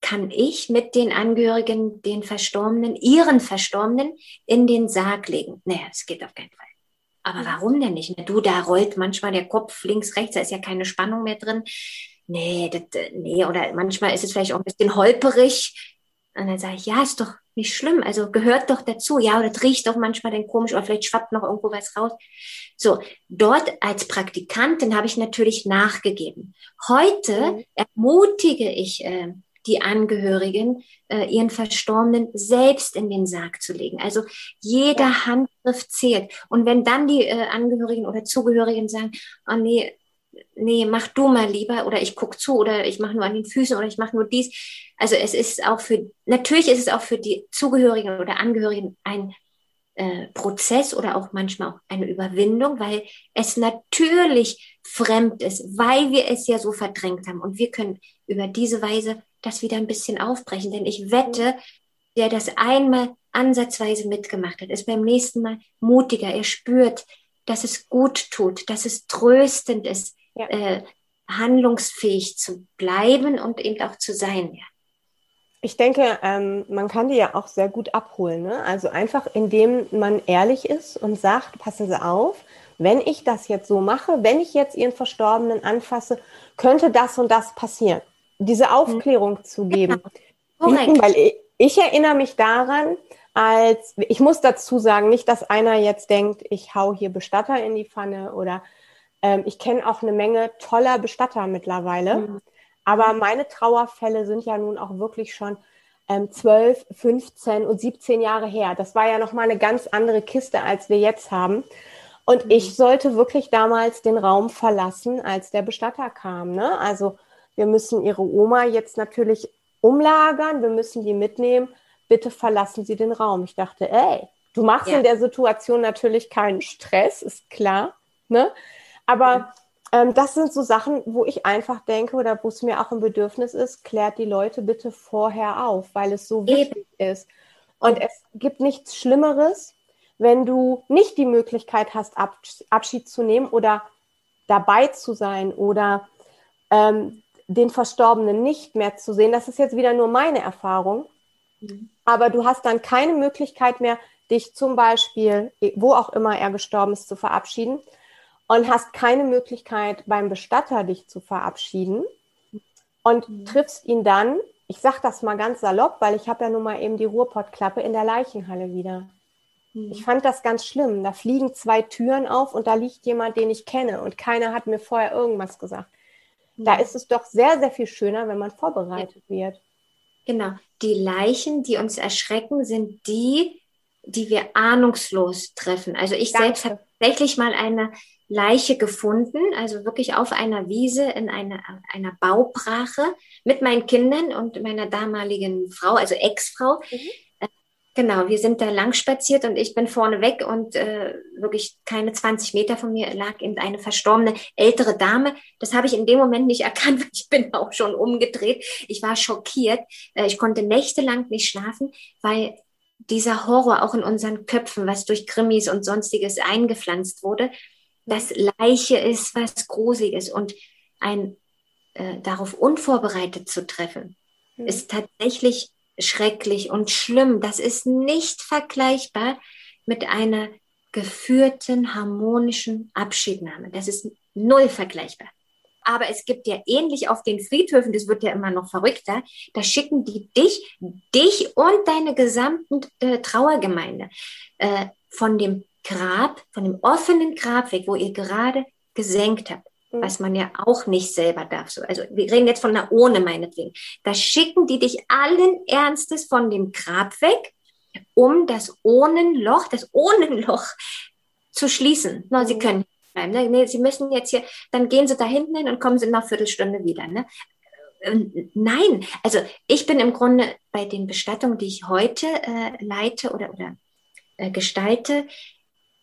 kann ich mit den Angehörigen den Verstorbenen, ihren Verstorbenen in den Sarg legen? Naja, das geht auf keinen Fall. Aber warum denn nicht? Du, da rollt manchmal der Kopf links, rechts, da ist ja keine Spannung mehr drin. Nee, das, äh, nee, oder manchmal ist es vielleicht auch ein bisschen holperig. Und dann sage ich, ja, ist doch nicht schlimm. Also gehört doch dazu. Ja, oder das riecht doch manchmal dann komisch oder vielleicht schwappt noch irgendwo was raus. So, dort als Praktikantin habe ich natürlich nachgegeben. Heute mhm. ermutige ich äh, die Angehörigen, äh, ihren Verstorbenen selbst in den Sarg zu legen. Also jeder ja. Handgriff zählt. Und wenn dann die äh, Angehörigen oder Zugehörigen sagen, oh nee, nee, mach du mal lieber oder ich guck zu oder ich mache nur an den Füßen oder ich mache nur dies. Also es ist auch für, natürlich ist es auch für die Zugehörigen oder Angehörigen ein äh, Prozess oder auch manchmal auch eine Überwindung, weil es natürlich fremd ist, weil wir es ja so verdrängt haben. Und wir können über diese Weise das wieder ein bisschen aufbrechen. Denn ich wette, der das einmal ansatzweise mitgemacht hat, ist beim nächsten Mal mutiger. Er spürt, dass es gut tut, dass es tröstend ist, ja. äh, handlungsfähig zu bleiben und eben auch zu sein. Ja. Ich denke, ähm, man kann die ja auch sehr gut abholen. Ne? Also einfach, indem man ehrlich ist und sagt, passen Sie auf, wenn ich das jetzt so mache, wenn ich jetzt Ihren Verstorbenen anfasse, könnte das und das passieren. Diese mhm. Aufklärung mhm. zu geben. Ja, Weil ich, ich erinnere mich daran, als, ich muss dazu sagen, nicht, dass einer jetzt denkt, ich hau hier Bestatter in die Pfanne oder ähm, ich kenne auch eine Menge toller Bestatter mittlerweile. Mhm. Aber meine Trauerfälle sind ja nun auch wirklich schon ähm, 12, 15 und 17 Jahre her. Das war ja nochmal eine ganz andere Kiste, als wir jetzt haben. Und mhm. ich sollte wirklich damals den Raum verlassen, als der Bestatter kam. Ne? Also wir müssen ihre Oma jetzt natürlich umlagern, wir müssen die mitnehmen. Bitte verlassen Sie den Raum. Ich dachte, ey, du machst ja. in der Situation natürlich keinen Stress, ist klar. Ne? Aber ähm, das sind so Sachen, wo ich einfach denke oder wo es mir auch ein Bedürfnis ist, klärt die Leute bitte vorher auf, weil es so wichtig Eben. ist. Und es gibt nichts Schlimmeres, wenn du nicht die Möglichkeit hast, Abschied zu nehmen oder dabei zu sein oder ähm, den Verstorbenen nicht mehr zu sehen. Das ist jetzt wieder nur meine Erfahrung. Mhm. Aber du hast dann keine Möglichkeit mehr, dich zum Beispiel, wo auch immer er gestorben ist, zu verabschieden und hast keine Möglichkeit beim Bestatter dich zu verabschieden und mhm. triffst ihn dann, ich sage das mal ganz salopp, weil ich habe ja nun mal eben die Ruhrpottklappe in der Leichenhalle wieder. Mhm. Ich fand das ganz schlimm. Da fliegen zwei Türen auf und da liegt jemand, den ich kenne und keiner hat mir vorher irgendwas gesagt. Mhm. Da ist es doch sehr, sehr viel schöner, wenn man vorbereitet ja. wird. Genau. Die Leichen, die uns erschrecken, sind die, die wir ahnungslos treffen. Also ich Danke. selbst habe tatsächlich mal eine Leiche gefunden, also wirklich auf einer Wiese in einer, einer Baubrache mit meinen Kindern und meiner damaligen Frau, also Ex-Frau. Mhm. Äh, genau, wir sind da lang spaziert und ich bin vorne weg und äh, wirklich keine 20 Meter von mir lag eben eine verstorbene ältere Dame. Das habe ich in dem Moment nicht [laughs] erkannt, ich bin auch schon umgedreht. Ich war schockiert. Äh, ich konnte nächtelang nicht schlafen, weil dieser Horror auch in unseren Köpfen, was durch Krimis und sonstiges eingepflanzt wurde, das Leiche ist was Gruseliges und ein äh, darauf unvorbereitet zu treffen, mhm. ist tatsächlich schrecklich und schlimm. Das ist nicht vergleichbar mit einer geführten, harmonischen Abschiednahme. Das ist null vergleichbar. Aber es gibt ja ähnlich auf den Friedhöfen, das wird ja immer noch verrückter, da schicken die dich, dich und deine gesamte äh, Trauergemeinde äh, von dem Grab, von dem offenen Grab weg, wo ihr gerade gesenkt habt, mhm. was man ja auch nicht selber darf. So, also wir reden jetzt von einer Urne meinetwegen. Da schicken die dich allen Ernstes von dem Grab weg, um das Ohnenloch, das Ohnenloch zu schließen. No, sie mhm. können bleiben. Ne? Nee, sie müssen jetzt hier, dann gehen sie da hinten hin und kommen sie nach einer Viertelstunde wieder. Ne? Ähm, nein, also ich bin im Grunde bei den Bestattungen, die ich heute äh, leite oder, oder äh, gestalte,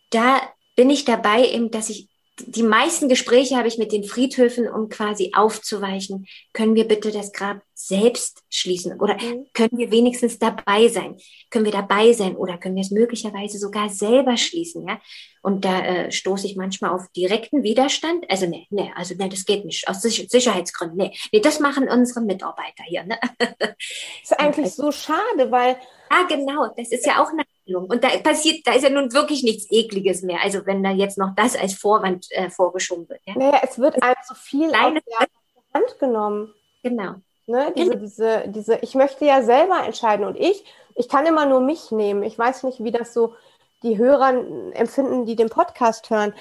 da bin ich dabei, eben, dass ich die meisten Gespräche habe ich mit den Friedhöfen, um quasi aufzuweichen. Können wir bitte das Grab selbst schließen? Oder mhm. können wir wenigstens dabei sein? Können wir dabei sein? Oder können wir es möglicherweise sogar selber schließen? Ja? Und da äh, stoße ich manchmal auf direkten Widerstand. Also, nee, nee, also, nee, das geht nicht. Aus Sicherheitsgründen. Nee, nee, das machen unsere Mitarbeiter hier. Ne? Das [laughs] ist eigentlich so schade, weil. Ah, genau. Das ist ja auch eine Handlung. Und da passiert, da ist ja nun wirklich nichts Ekliges mehr. Also wenn da jetzt noch das als Vorwand äh, vorgeschoben wird. Ja? Naja, es wird einem so viel aus der Hand genommen. Genau. Ne? Diese, genau. diese, diese, ich möchte ja selber entscheiden und ich, ich kann immer nur mich nehmen. Ich weiß nicht, wie das so die Hörer empfinden, die den Podcast hören.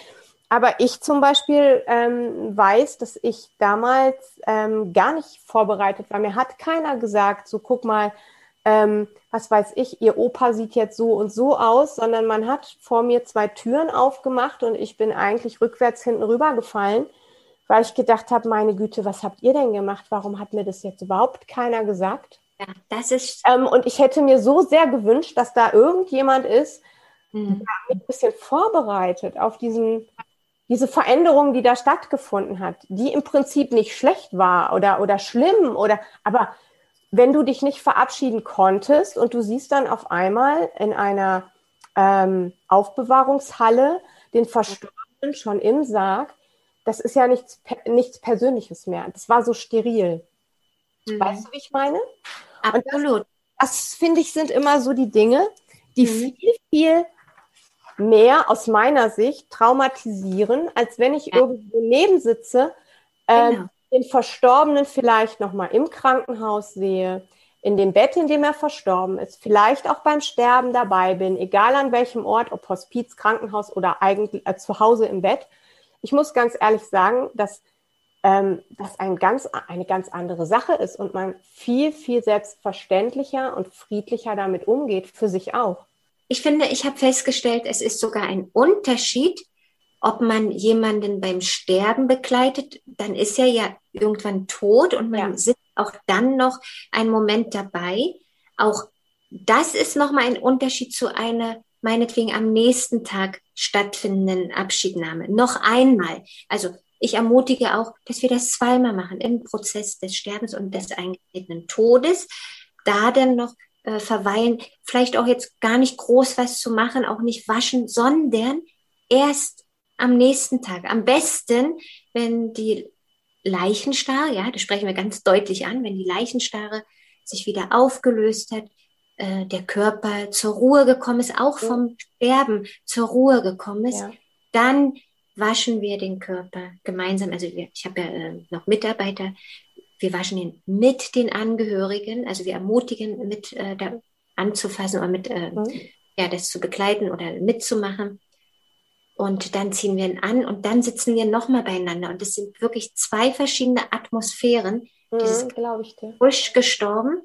Aber ich zum Beispiel ähm, weiß, dass ich damals ähm, gar nicht vorbereitet war. Mir hat keiner gesagt, so guck mal, ähm, was weiß ich, ihr Opa sieht jetzt so und so aus, sondern man hat vor mir zwei Türen aufgemacht und ich bin eigentlich rückwärts hinten rübergefallen, weil ich gedacht habe, meine Güte, was habt ihr denn gemacht? Warum hat mir das jetzt überhaupt keiner gesagt? Ja, das ist. Ähm, und ich hätte mir so sehr gewünscht, dass da irgendjemand ist, mhm. ein bisschen vorbereitet auf diesen, diese Veränderung, die da stattgefunden hat, die im Prinzip nicht schlecht war oder, oder schlimm oder, aber wenn du dich nicht verabschieden konntest und du siehst dann auf einmal in einer ähm, Aufbewahrungshalle den Verstorbenen schon im Sarg, das ist ja nichts, nichts Persönliches mehr. Das war so steril. Mhm. Weißt du, wie ich meine? Absolut. Und das, das finde ich, sind immer so die Dinge, die mhm. viel, viel mehr aus meiner Sicht traumatisieren, als wenn ich ja. irgendwo nebensitze, äh, genau. Den Verstorbenen vielleicht nochmal im Krankenhaus sehe, in dem Bett, in dem er verstorben ist, vielleicht auch beim Sterben dabei bin, egal an welchem Ort, ob Hospiz, Krankenhaus oder eigentlich äh, zu Hause im Bett. Ich muss ganz ehrlich sagen, dass ähm, das ein ganz, eine ganz andere Sache ist und man viel, viel selbstverständlicher und friedlicher damit umgeht, für sich auch. Ich finde, ich habe festgestellt, es ist sogar ein Unterschied, ob man jemanden beim Sterben begleitet, dann ist er ja irgendwann tot und man ja. sitzt auch dann noch einen Moment dabei. Auch das ist nochmal ein Unterschied zu einer meinetwegen am nächsten Tag stattfindenden Abschiednahme. Noch einmal. Also ich ermutige auch, dass wir das zweimal machen im Prozess des Sterbens und des eingetretenen Todes. Da dann noch äh, verweilen, vielleicht auch jetzt gar nicht groß was zu machen, auch nicht waschen, sondern erst am nächsten Tag. Am besten, wenn die Leichenstarre, ja, das sprechen wir ganz deutlich an, wenn die Leichenstarre sich wieder aufgelöst hat, äh, der Körper zur Ruhe gekommen ist, auch vom Sterben zur Ruhe gekommen ist, ja. dann waschen wir den Körper gemeinsam. Also wir, ich habe ja äh, noch Mitarbeiter, wir waschen ihn mit den Angehörigen, also wir ermutigen mit äh, da anzufassen oder mit äh, mhm. ja das zu begleiten oder mitzumachen. Und dann ziehen wir ihn an und dann sitzen wir nochmal beieinander. Und es sind wirklich zwei verschiedene Atmosphären. Mhm, Dieses glaube ich dir. Frisch gestorben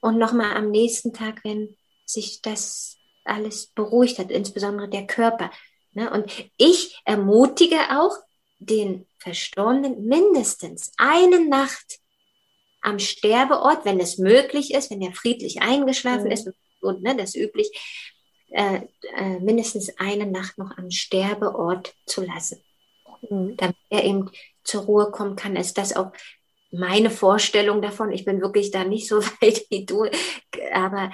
und nochmal am nächsten Tag, wenn sich das alles beruhigt hat, insbesondere der Körper. Ne? Und ich ermutige auch den Verstorbenen mindestens eine Nacht am Sterbeort, wenn es möglich ist, wenn er friedlich eingeschlafen mhm. ist und ne, das üblich, äh, äh, mindestens eine Nacht noch am Sterbeort zu lassen, mhm. damit er eben zur Ruhe kommen kann. Ist das auch meine Vorstellung davon? Ich bin wirklich da nicht so [laughs] weit wie du, aber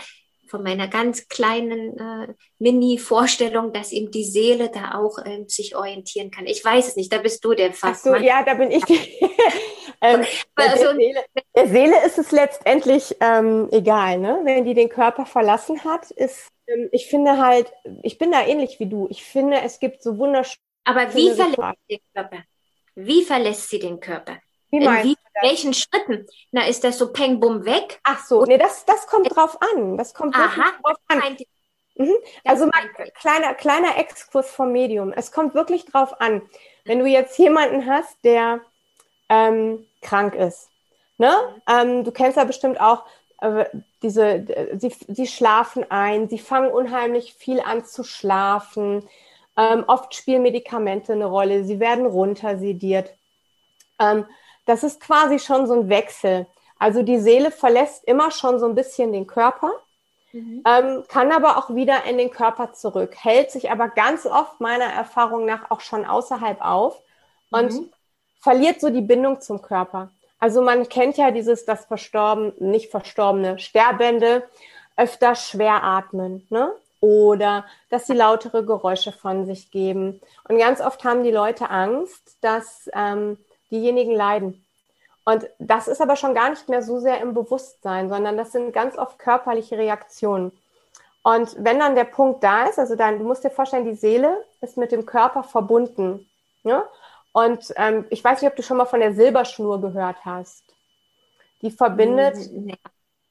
von meiner ganz kleinen äh, Mini-Vorstellung, dass eben die Seele da auch ähm, sich orientieren kann. Ich weiß es nicht, da bist du der Fachmann. Ach so, ja, da bin ich. [laughs] ähm, der, also, Seele, der, Seele, ist es letztendlich ähm, egal, ne? Wenn die den Körper verlassen hat, ist, ähm, ich finde halt, ich bin da ähnlich wie du. Ich finde, es gibt so wunderschöne. Aber wie verlässt sie den Körper? Wie verlässt sie den Körper? Wie in wie, welchen Schritten? Na, ist das so peng bum weg? Ach so, nee, das, das kommt drauf an. Das kommt Aha, drauf an. Mhm. Also mal kleiner, kleiner Exkurs vom Medium. Es kommt wirklich drauf an. Wenn du jetzt jemanden hast, der ähm, krank ist, ne? Ähm, du kennst ja bestimmt auch äh, diese, sie, sie schlafen ein, sie fangen unheimlich viel an zu schlafen. Ähm, oft spielen Medikamente eine Rolle, sie werden runtersediert. Ähm, das ist quasi schon so ein Wechsel. Also die Seele verlässt immer schon so ein bisschen den Körper, mhm. ähm, kann aber auch wieder in den Körper zurück, hält sich aber ganz oft meiner Erfahrung nach auch schon außerhalb auf und mhm. Verliert so die Bindung zum Körper. Also man kennt ja dieses, das Verstorben, nicht Verstorbene, Sterbende öfter schwer atmen, ne? Oder dass sie lautere Geräusche von sich geben. Und ganz oft haben die Leute Angst, dass ähm, diejenigen leiden. Und das ist aber schon gar nicht mehr so sehr im Bewusstsein, sondern das sind ganz oft körperliche Reaktionen. Und wenn dann der Punkt da ist, also dann, du musst dir vorstellen, die Seele ist mit dem Körper verbunden. Ja? Und ähm, ich weiß nicht, ob du schon mal von der Silberschnur gehört hast. Die verbindet, nee.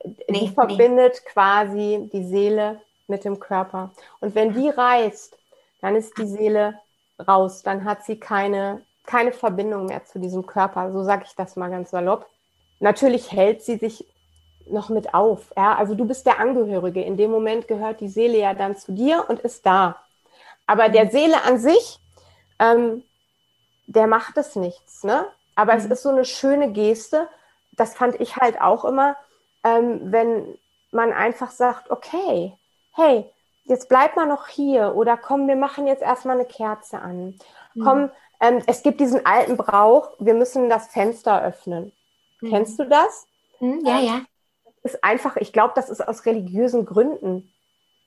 die nee, verbindet nee. quasi die Seele mit dem Körper. Und wenn die reißt, dann ist die Seele raus. Dann hat sie keine keine Verbindung mehr zu diesem Körper, so sage ich das mal ganz salopp. Natürlich hält sie sich noch mit auf. Ja? Also du bist der Angehörige. In dem Moment gehört die Seele ja dann zu dir und ist da. Aber der mhm. Seele an sich, ähm, der macht es nichts. Ne? Aber mhm. es ist so eine schöne Geste. Das fand ich halt auch immer, ähm, wenn man einfach sagt, okay, hey, jetzt bleib mal noch hier oder komm, wir machen jetzt erstmal eine Kerze an. Mhm. Komm, ähm, es gibt diesen alten Brauch, wir müssen das Fenster öffnen. Mhm. Kennst du das? Mhm, ja, ja. Das ist einfach, ich glaube, das ist aus religiösen Gründen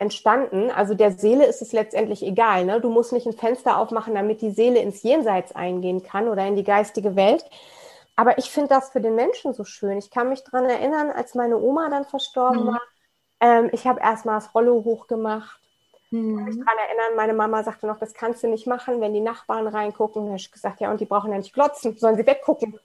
entstanden. Also der Seele ist es letztendlich egal. Ne? Du musst nicht ein Fenster aufmachen, damit die Seele ins Jenseits eingehen kann oder in die geistige Welt. Aber ich finde das für den Menschen so schön. Ich kann mich daran erinnern, als meine Oma dann verstorben mhm. war. Ähm, ich habe erstmal das Rollo hochgemacht. Mhm. Ich kann mich daran erinnern, meine Mama sagte noch, das kannst du nicht machen, wenn die Nachbarn reingucken. Da habe ich gesagt, ja, und die brauchen ja nicht glotzen, sollen sie weggucken.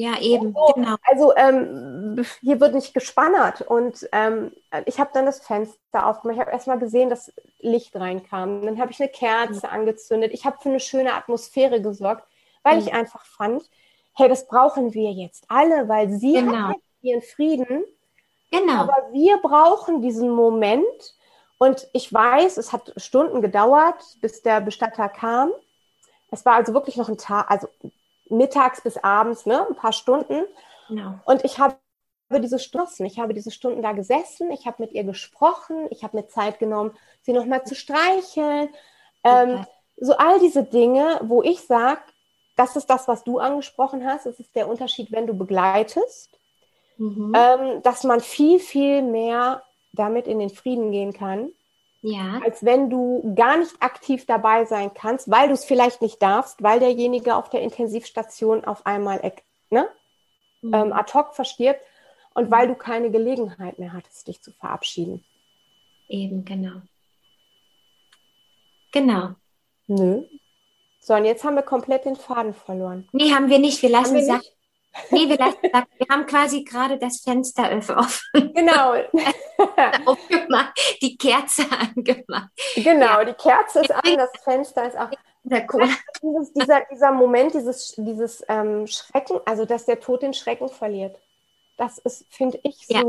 Ja, eben, so, genau. Also ähm, hier wird nicht gespannert und ähm, ich habe dann das Fenster aufgemacht. Ich habe erstmal gesehen, dass Licht reinkam. Dann habe ich eine Kerze mhm. angezündet. Ich habe für eine schöne Atmosphäre gesorgt, weil mhm. ich einfach fand, hey, das brauchen wir jetzt alle, weil sie genau. haben ihren Frieden. Genau. Aber wir brauchen diesen Moment. Und ich weiß, es hat Stunden gedauert, bis der Bestatter kam. Es war also wirklich noch ein Tag, also mittags bis abends, ne, ein paar Stunden. Genau. Und ich habe diese Stunden, ich habe diese Stunden da gesessen, ich habe mit ihr gesprochen, ich habe mir Zeit genommen, sie nochmal zu streicheln. Ähm, so all diese Dinge, wo ich sage, das ist das, was du angesprochen hast, es ist der Unterschied, wenn du begleitest, mhm. ähm, dass man viel, viel mehr damit in den Frieden gehen kann ja. als wenn du gar nicht aktiv dabei sein kannst, weil du es vielleicht nicht darfst, weil derjenige auf der Intensivstation auf einmal ne, mhm. ähm, ad hoc verstirbt und mhm. weil du keine Gelegenheit mehr hattest, dich zu verabschieden. Eben, genau. Genau. Nö. So, und jetzt haben wir komplett den Faden verloren. Nee, haben wir nicht. Wir lassen es Nee, wir, lassen, wir haben quasi gerade das Fenster offen. Genau. [laughs] [laughs] Aufgemacht, die Kerze [laughs] angemacht. Genau, ja. die Kerze ist an, das Fenster ist auch. Dieses, dieser, dieser Moment, dieses, dieses ähm, Schrecken, also dass der Tod den Schrecken verliert, das ist, finde ich, so, ja.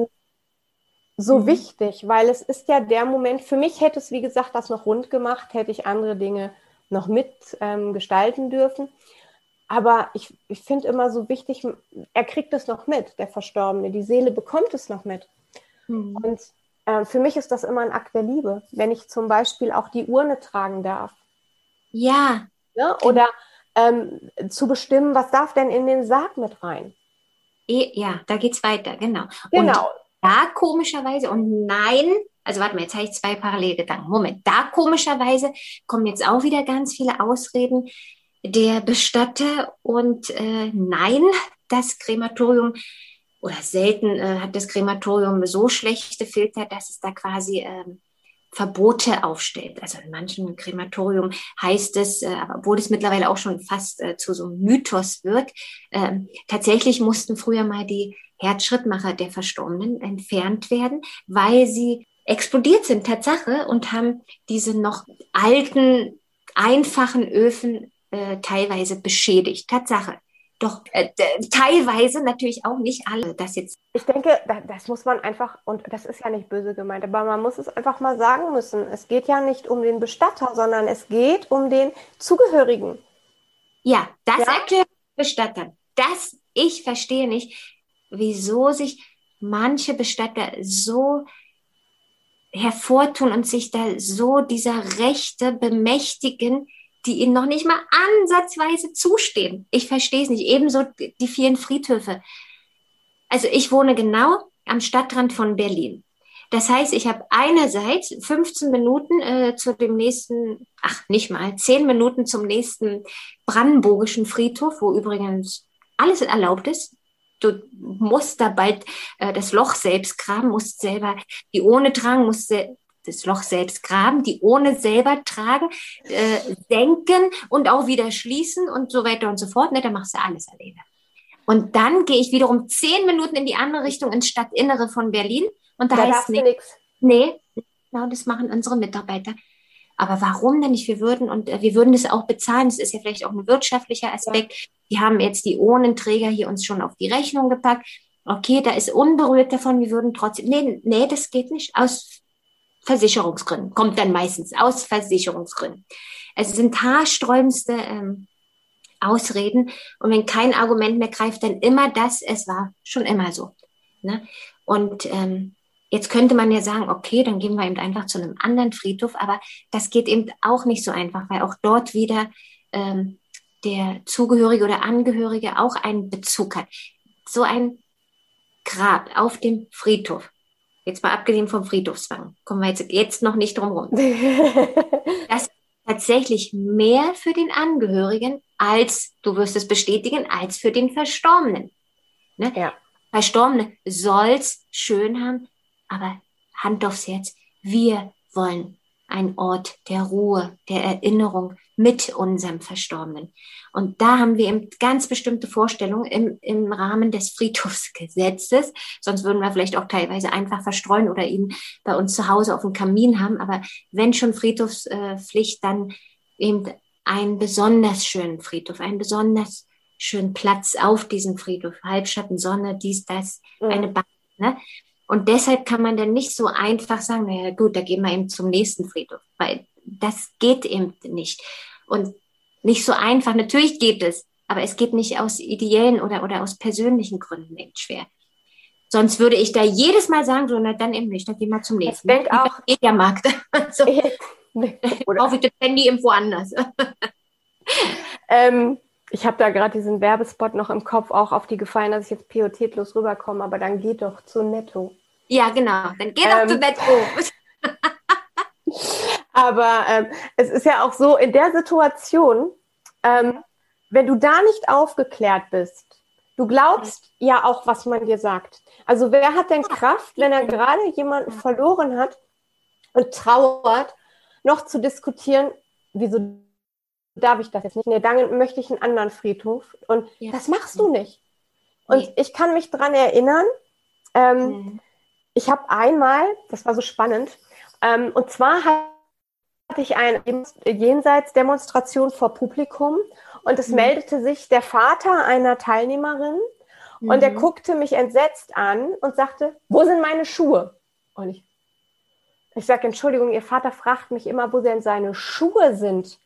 so mhm. wichtig, weil es ist ja der Moment, für mich hätte es, wie gesagt, das noch rund gemacht, hätte ich andere Dinge noch mit ähm, gestalten dürfen. Aber ich, ich finde immer so wichtig, er kriegt es noch mit, der Verstorbene. Die Seele bekommt es noch mit. Mhm. Und äh, für mich ist das immer ein Akt der Liebe, wenn ich zum Beispiel auch die Urne tragen darf. Ja. ja? Oder ähm, zu bestimmen, was darf denn in den Sarg mit rein? E, ja, da geht es weiter, genau. Genau. Und da komischerweise, und nein, also warte mal, jetzt habe ich zwei Parallelgedanken. Moment, da komischerweise kommen jetzt auch wieder ganz viele Ausreden der Bestatter und äh, nein, das Krematorium oder selten äh, hat das Krematorium so schlechte Filter, dass es da quasi äh, Verbote aufstellt. Also in manchen Krematorium heißt es, äh, obwohl es mittlerweile auch schon fast äh, zu so einem Mythos wird, äh, tatsächlich mussten früher mal die Herzschrittmacher der Verstorbenen entfernt werden, weil sie explodiert sind, Tatsache, und haben diese noch alten, einfachen Öfen äh, teilweise beschädigt. Tatsache. Doch äh, teilweise natürlich auch nicht alle. Das jetzt. Ich denke, das muss man einfach, und das ist ja nicht böse gemeint, aber man muss es einfach mal sagen müssen. Es geht ja nicht um den Bestatter, sondern es geht um den Zugehörigen. Ja, das ja? erklärt Bestatter. Das, ich verstehe nicht, wieso sich manche Bestatter so hervortun und sich da so dieser Rechte bemächtigen, die ihnen noch nicht mal ansatzweise zustehen. Ich verstehe es nicht. Ebenso die vielen Friedhöfe. Also ich wohne genau am Stadtrand von Berlin. Das heißt, ich habe einerseits 15 Minuten äh, zu dem nächsten, ach nicht mal, 10 Minuten zum nächsten brandenburgischen Friedhof, wo übrigens alles erlaubt ist. Du musst da bald äh, das Loch selbst graben, musst selber die Urne tragen, musst das Loch selbst graben, die ohne selber tragen, äh, denken und auch wieder schließen und so weiter und so fort. Ne, da machst du alles alleine. Und dann gehe ich wiederum zehn Minuten in die andere Richtung ins Stadtinnere von Berlin und da, da heißt nichts. Nee, genau, das machen unsere Mitarbeiter. Aber warum denn nicht? Wir würden und äh, wir würden das auch bezahlen. Das ist ja vielleicht auch ein wirtschaftlicher Aspekt. Ja. Wir haben jetzt die Ohnenträger hier uns schon auf die Rechnung gepackt. Okay, da ist unberührt davon. Wir würden trotzdem, nee, nee, das geht nicht. Aus Versicherungsgründen. Kommt dann meistens aus Versicherungsgründen. Es sind haarsträubendste ähm, Ausreden. Und wenn kein Argument mehr greift, dann immer das, es war schon immer so. Ne? Und ähm, Jetzt könnte man ja sagen, okay, dann gehen wir eben einfach zu einem anderen Friedhof, aber das geht eben auch nicht so einfach, weil auch dort wieder ähm, der Zugehörige oder Angehörige auch einen Bezug hat. So ein Grab auf dem Friedhof, jetzt mal abgesehen vom Friedhofswang, kommen wir jetzt, jetzt noch nicht drum rum. [laughs] das ist tatsächlich mehr für den Angehörigen als, du wirst es bestätigen, als für den Verstorbenen. Ne? Ja. Verstorbene soll's schön haben, aber Hand aufs Herz, wir wollen ein Ort der Ruhe, der Erinnerung mit unserem Verstorbenen. Und da haben wir eben ganz bestimmte Vorstellungen im, im Rahmen des Friedhofsgesetzes. Sonst würden wir vielleicht auch teilweise einfach verstreuen oder ihn bei uns zu Hause auf dem Kamin haben. Aber wenn schon Friedhofspflicht, dann eben einen besonders schönen Friedhof, einen besonders schönen Platz auf diesem Friedhof. Halbschatten, Sonne, dies, das, mhm. eine Bank. Ne? Und deshalb kann man dann nicht so einfach sagen, naja gut, da gehen wir eben zum nächsten Friedhof, weil das geht eben nicht. Und nicht so einfach, natürlich geht es, aber es geht nicht aus ideellen oder, oder aus persönlichen Gründen eben schwer. Sonst würde ich da jedes Mal sagen, so, na dann eben nicht, dann gehen wir zum nächsten. Ich denke auch. Geht der Markt. [laughs] so, Kaufe [laughs] ich das Handy irgendwo anders. [laughs] ähm, ich habe da gerade diesen Werbespot noch im Kopf, auch auf die gefallen, dass ich jetzt pietätlos rüberkomme, aber dann geht doch zu Netto. Ja, genau. Dann geh doch ähm, zu Netto. [laughs] aber ähm, es ist ja auch so, in der Situation, ähm, wenn du da nicht aufgeklärt bist, du glaubst ja auch, was man dir sagt. Also wer hat denn Kraft, wenn er gerade jemanden verloren hat und trauert, noch zu diskutieren, wieso darf ich das jetzt nicht? Nee, dann möchte ich einen anderen Friedhof. Und ja. das machst du nicht. Und nee. ich kann mich dran erinnern, ähm, mhm ich habe einmal, das war so spannend, ähm, und zwar hatte ich eine Jenseitsdemonstration vor Publikum und es mhm. meldete sich der Vater einer Teilnehmerin mhm. und er mhm. guckte mich entsetzt an und sagte, wo sind meine Schuhe? Und ich, ich sage, Entschuldigung, Ihr Vater fragt mich immer, wo denn seine Schuhe sind.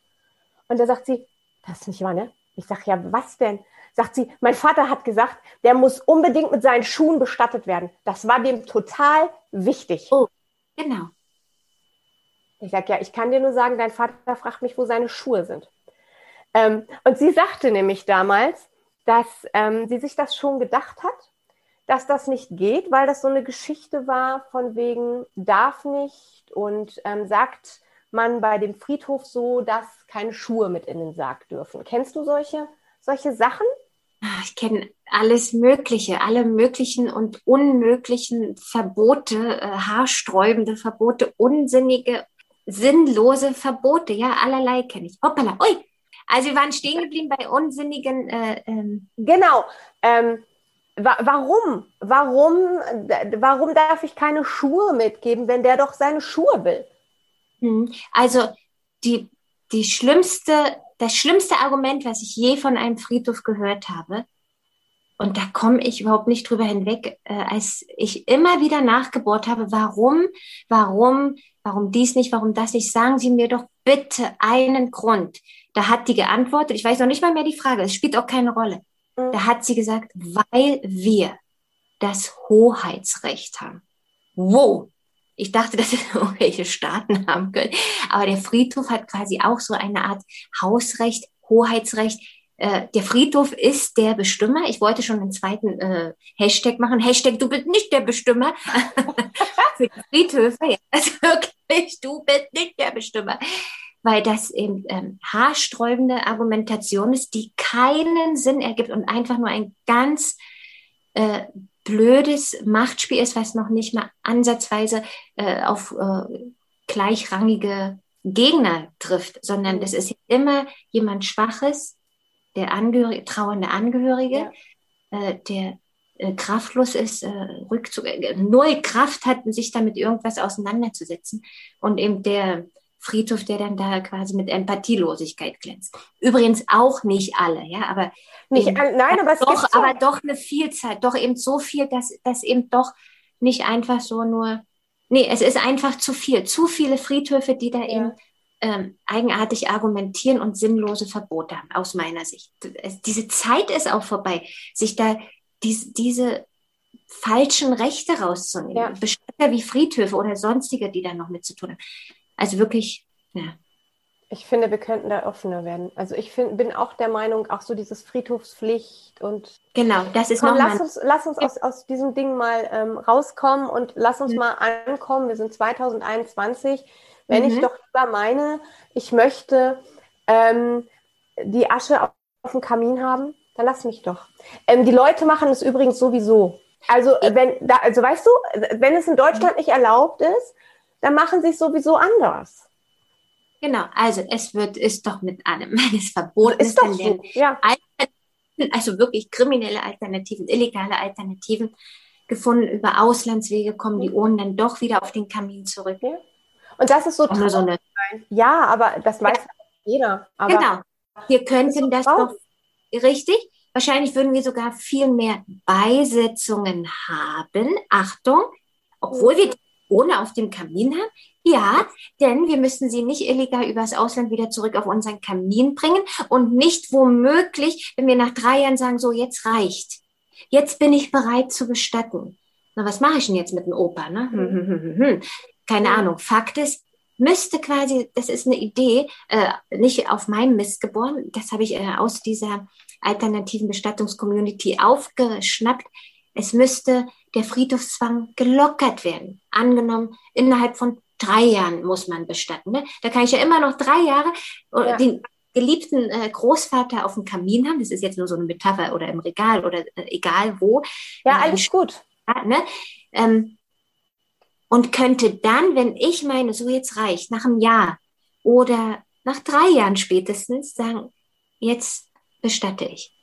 Und da sagt sie, das ist nicht wahr, ne? Ich sage, ja, was denn? sagt sie, mein Vater hat gesagt, der muss unbedingt mit seinen Schuhen bestattet werden. Das war dem total wichtig. Oh, genau. Ich sage, ja, ich kann dir nur sagen, dein Vater fragt mich, wo seine Schuhe sind. Ähm, und sie sagte nämlich damals, dass ähm, sie sich das schon gedacht hat, dass das nicht geht, weil das so eine Geschichte war von wegen darf nicht und ähm, sagt man bei dem Friedhof so, dass keine Schuhe mit in den Sarg dürfen. Kennst du solche, solche Sachen? Ah, ich kenne alles Mögliche, alle möglichen und unmöglichen Verbote, äh, haarsträubende Verbote, unsinnige, sinnlose Verbote. Ja, allerlei kenne ich. Hoppala, ui. Also wir waren stehen geblieben bei unsinnigen. Äh, ähm. Genau. Ähm, wa warum? Warum? Warum darf ich keine Schuhe mitgeben, wenn der doch seine Schuhe will? Hm. Also die die schlimmste das schlimmste Argument, was ich je von einem Friedhof gehört habe, und da komme ich überhaupt nicht drüber hinweg, äh, als ich immer wieder nachgebohrt habe, warum, warum, warum dies nicht, warum das nicht, sagen Sie mir doch bitte einen Grund. Da hat die geantwortet, ich weiß noch nicht mal mehr die Frage, es spielt auch keine Rolle. Mhm. Da hat sie gesagt, weil wir das Hoheitsrecht haben. Wo? Ich dachte, dass es [laughs] irgendwelche Staaten haben können. Aber der Friedhof hat quasi auch so eine Art Hausrecht, Hoheitsrecht. Äh, der Friedhof ist der Bestimmer. Ich wollte schon einen zweiten äh, Hashtag machen. Hashtag, du bist nicht der Bestimmer. [laughs] Für die Friedhöfe, ja, [laughs] also wirklich, du bist nicht der Bestimmer. Weil das eben ähm, haarsträubende Argumentation ist, die keinen Sinn ergibt und einfach nur ein ganz äh, blödes Machtspiel ist, was noch nicht mal ansatzweise äh, auf äh, gleichrangige Gegner trifft, sondern es ist immer jemand Schwaches, der Angehörige, trauernde Angehörige, ja. äh, der äh, kraftlos ist, äh, Rückzug, äh, null Kraft hat, sich damit irgendwas auseinanderzusetzen und eben der Friedhof, der dann da quasi mit Empathielosigkeit glänzt. Übrigens auch nicht alle, ja, aber nicht, eben, nein, aber es doch, so. aber doch eine Vielzahl, doch eben so viel, dass das eben doch nicht einfach so nur, nee, es ist einfach zu viel, zu viele Friedhöfe, die da ja. eben ähm, eigenartig argumentieren und sinnlose Verbote haben, aus meiner Sicht. Es, diese Zeit ist auch vorbei, sich da diese, diese falschen Rechte rauszunehmen. Ja. Bestatter wie Friedhöfe oder sonstige, die da noch mit zu tun haben. Also wirklich, ja. Ich finde, wir könnten da offener werden. Also ich find, bin auch der Meinung, auch so dieses Friedhofspflicht und genau, das ist komm, lass uns, lass uns aus, aus diesem Ding mal ähm, rauskommen und lass uns mhm. mal ankommen. Wir sind 2021. Wenn mhm. ich doch lieber meine, ich möchte ähm, die Asche auf, auf dem Kamin haben, dann lass mich doch. Ähm, die Leute machen es übrigens sowieso. Also wenn da, also weißt du, wenn es in Deutschland mhm. nicht erlaubt ist, dann machen sie es sowieso anders. Genau, also es wird, ist doch mit allem, [laughs] es verboten ist, doch so, ja. also wirklich kriminelle Alternativen, illegale Alternativen gefunden, über Auslandswege kommen die Ohren dann doch wieder auf den Kamin zurück. Ja. Und das ist so, so eine, Ja, aber das weiß ja. jeder. Aber genau. Wir könnten das, das doch richtig. Wahrscheinlich würden wir sogar viel mehr Beisetzungen haben. Achtung, obwohl wir die ohne auf dem Kamin haben? Ja, denn wir müssen sie nicht illegal übers Ausland wieder zurück auf unseren Kamin bringen und nicht womöglich, wenn wir nach drei Jahren sagen, so jetzt reicht. Jetzt bin ich bereit zu bestatten. Na, was mache ich denn jetzt mit dem Opa? Ne? Hm, hm, hm, Keine Ahnung. Fakt ist, müsste quasi, das ist eine Idee, äh, nicht auf meinem Mist geboren, das habe ich äh, aus dieser alternativen Bestattungscommunity aufgeschnappt. Es müsste der Friedhofszwang gelockert werden. Angenommen, innerhalb von drei Jahren muss man bestatten. Ne? Da kann ich ja immer noch drei Jahre äh, ja. den geliebten äh, Großvater auf dem Kamin haben. Das ist jetzt nur so eine Metapher oder im Regal oder äh, egal wo. Ja, alles gut. Ne? Ähm, und könnte dann, wenn ich meine, so jetzt reicht, nach einem Jahr oder nach drei Jahren spätestens sagen, jetzt bestatte ich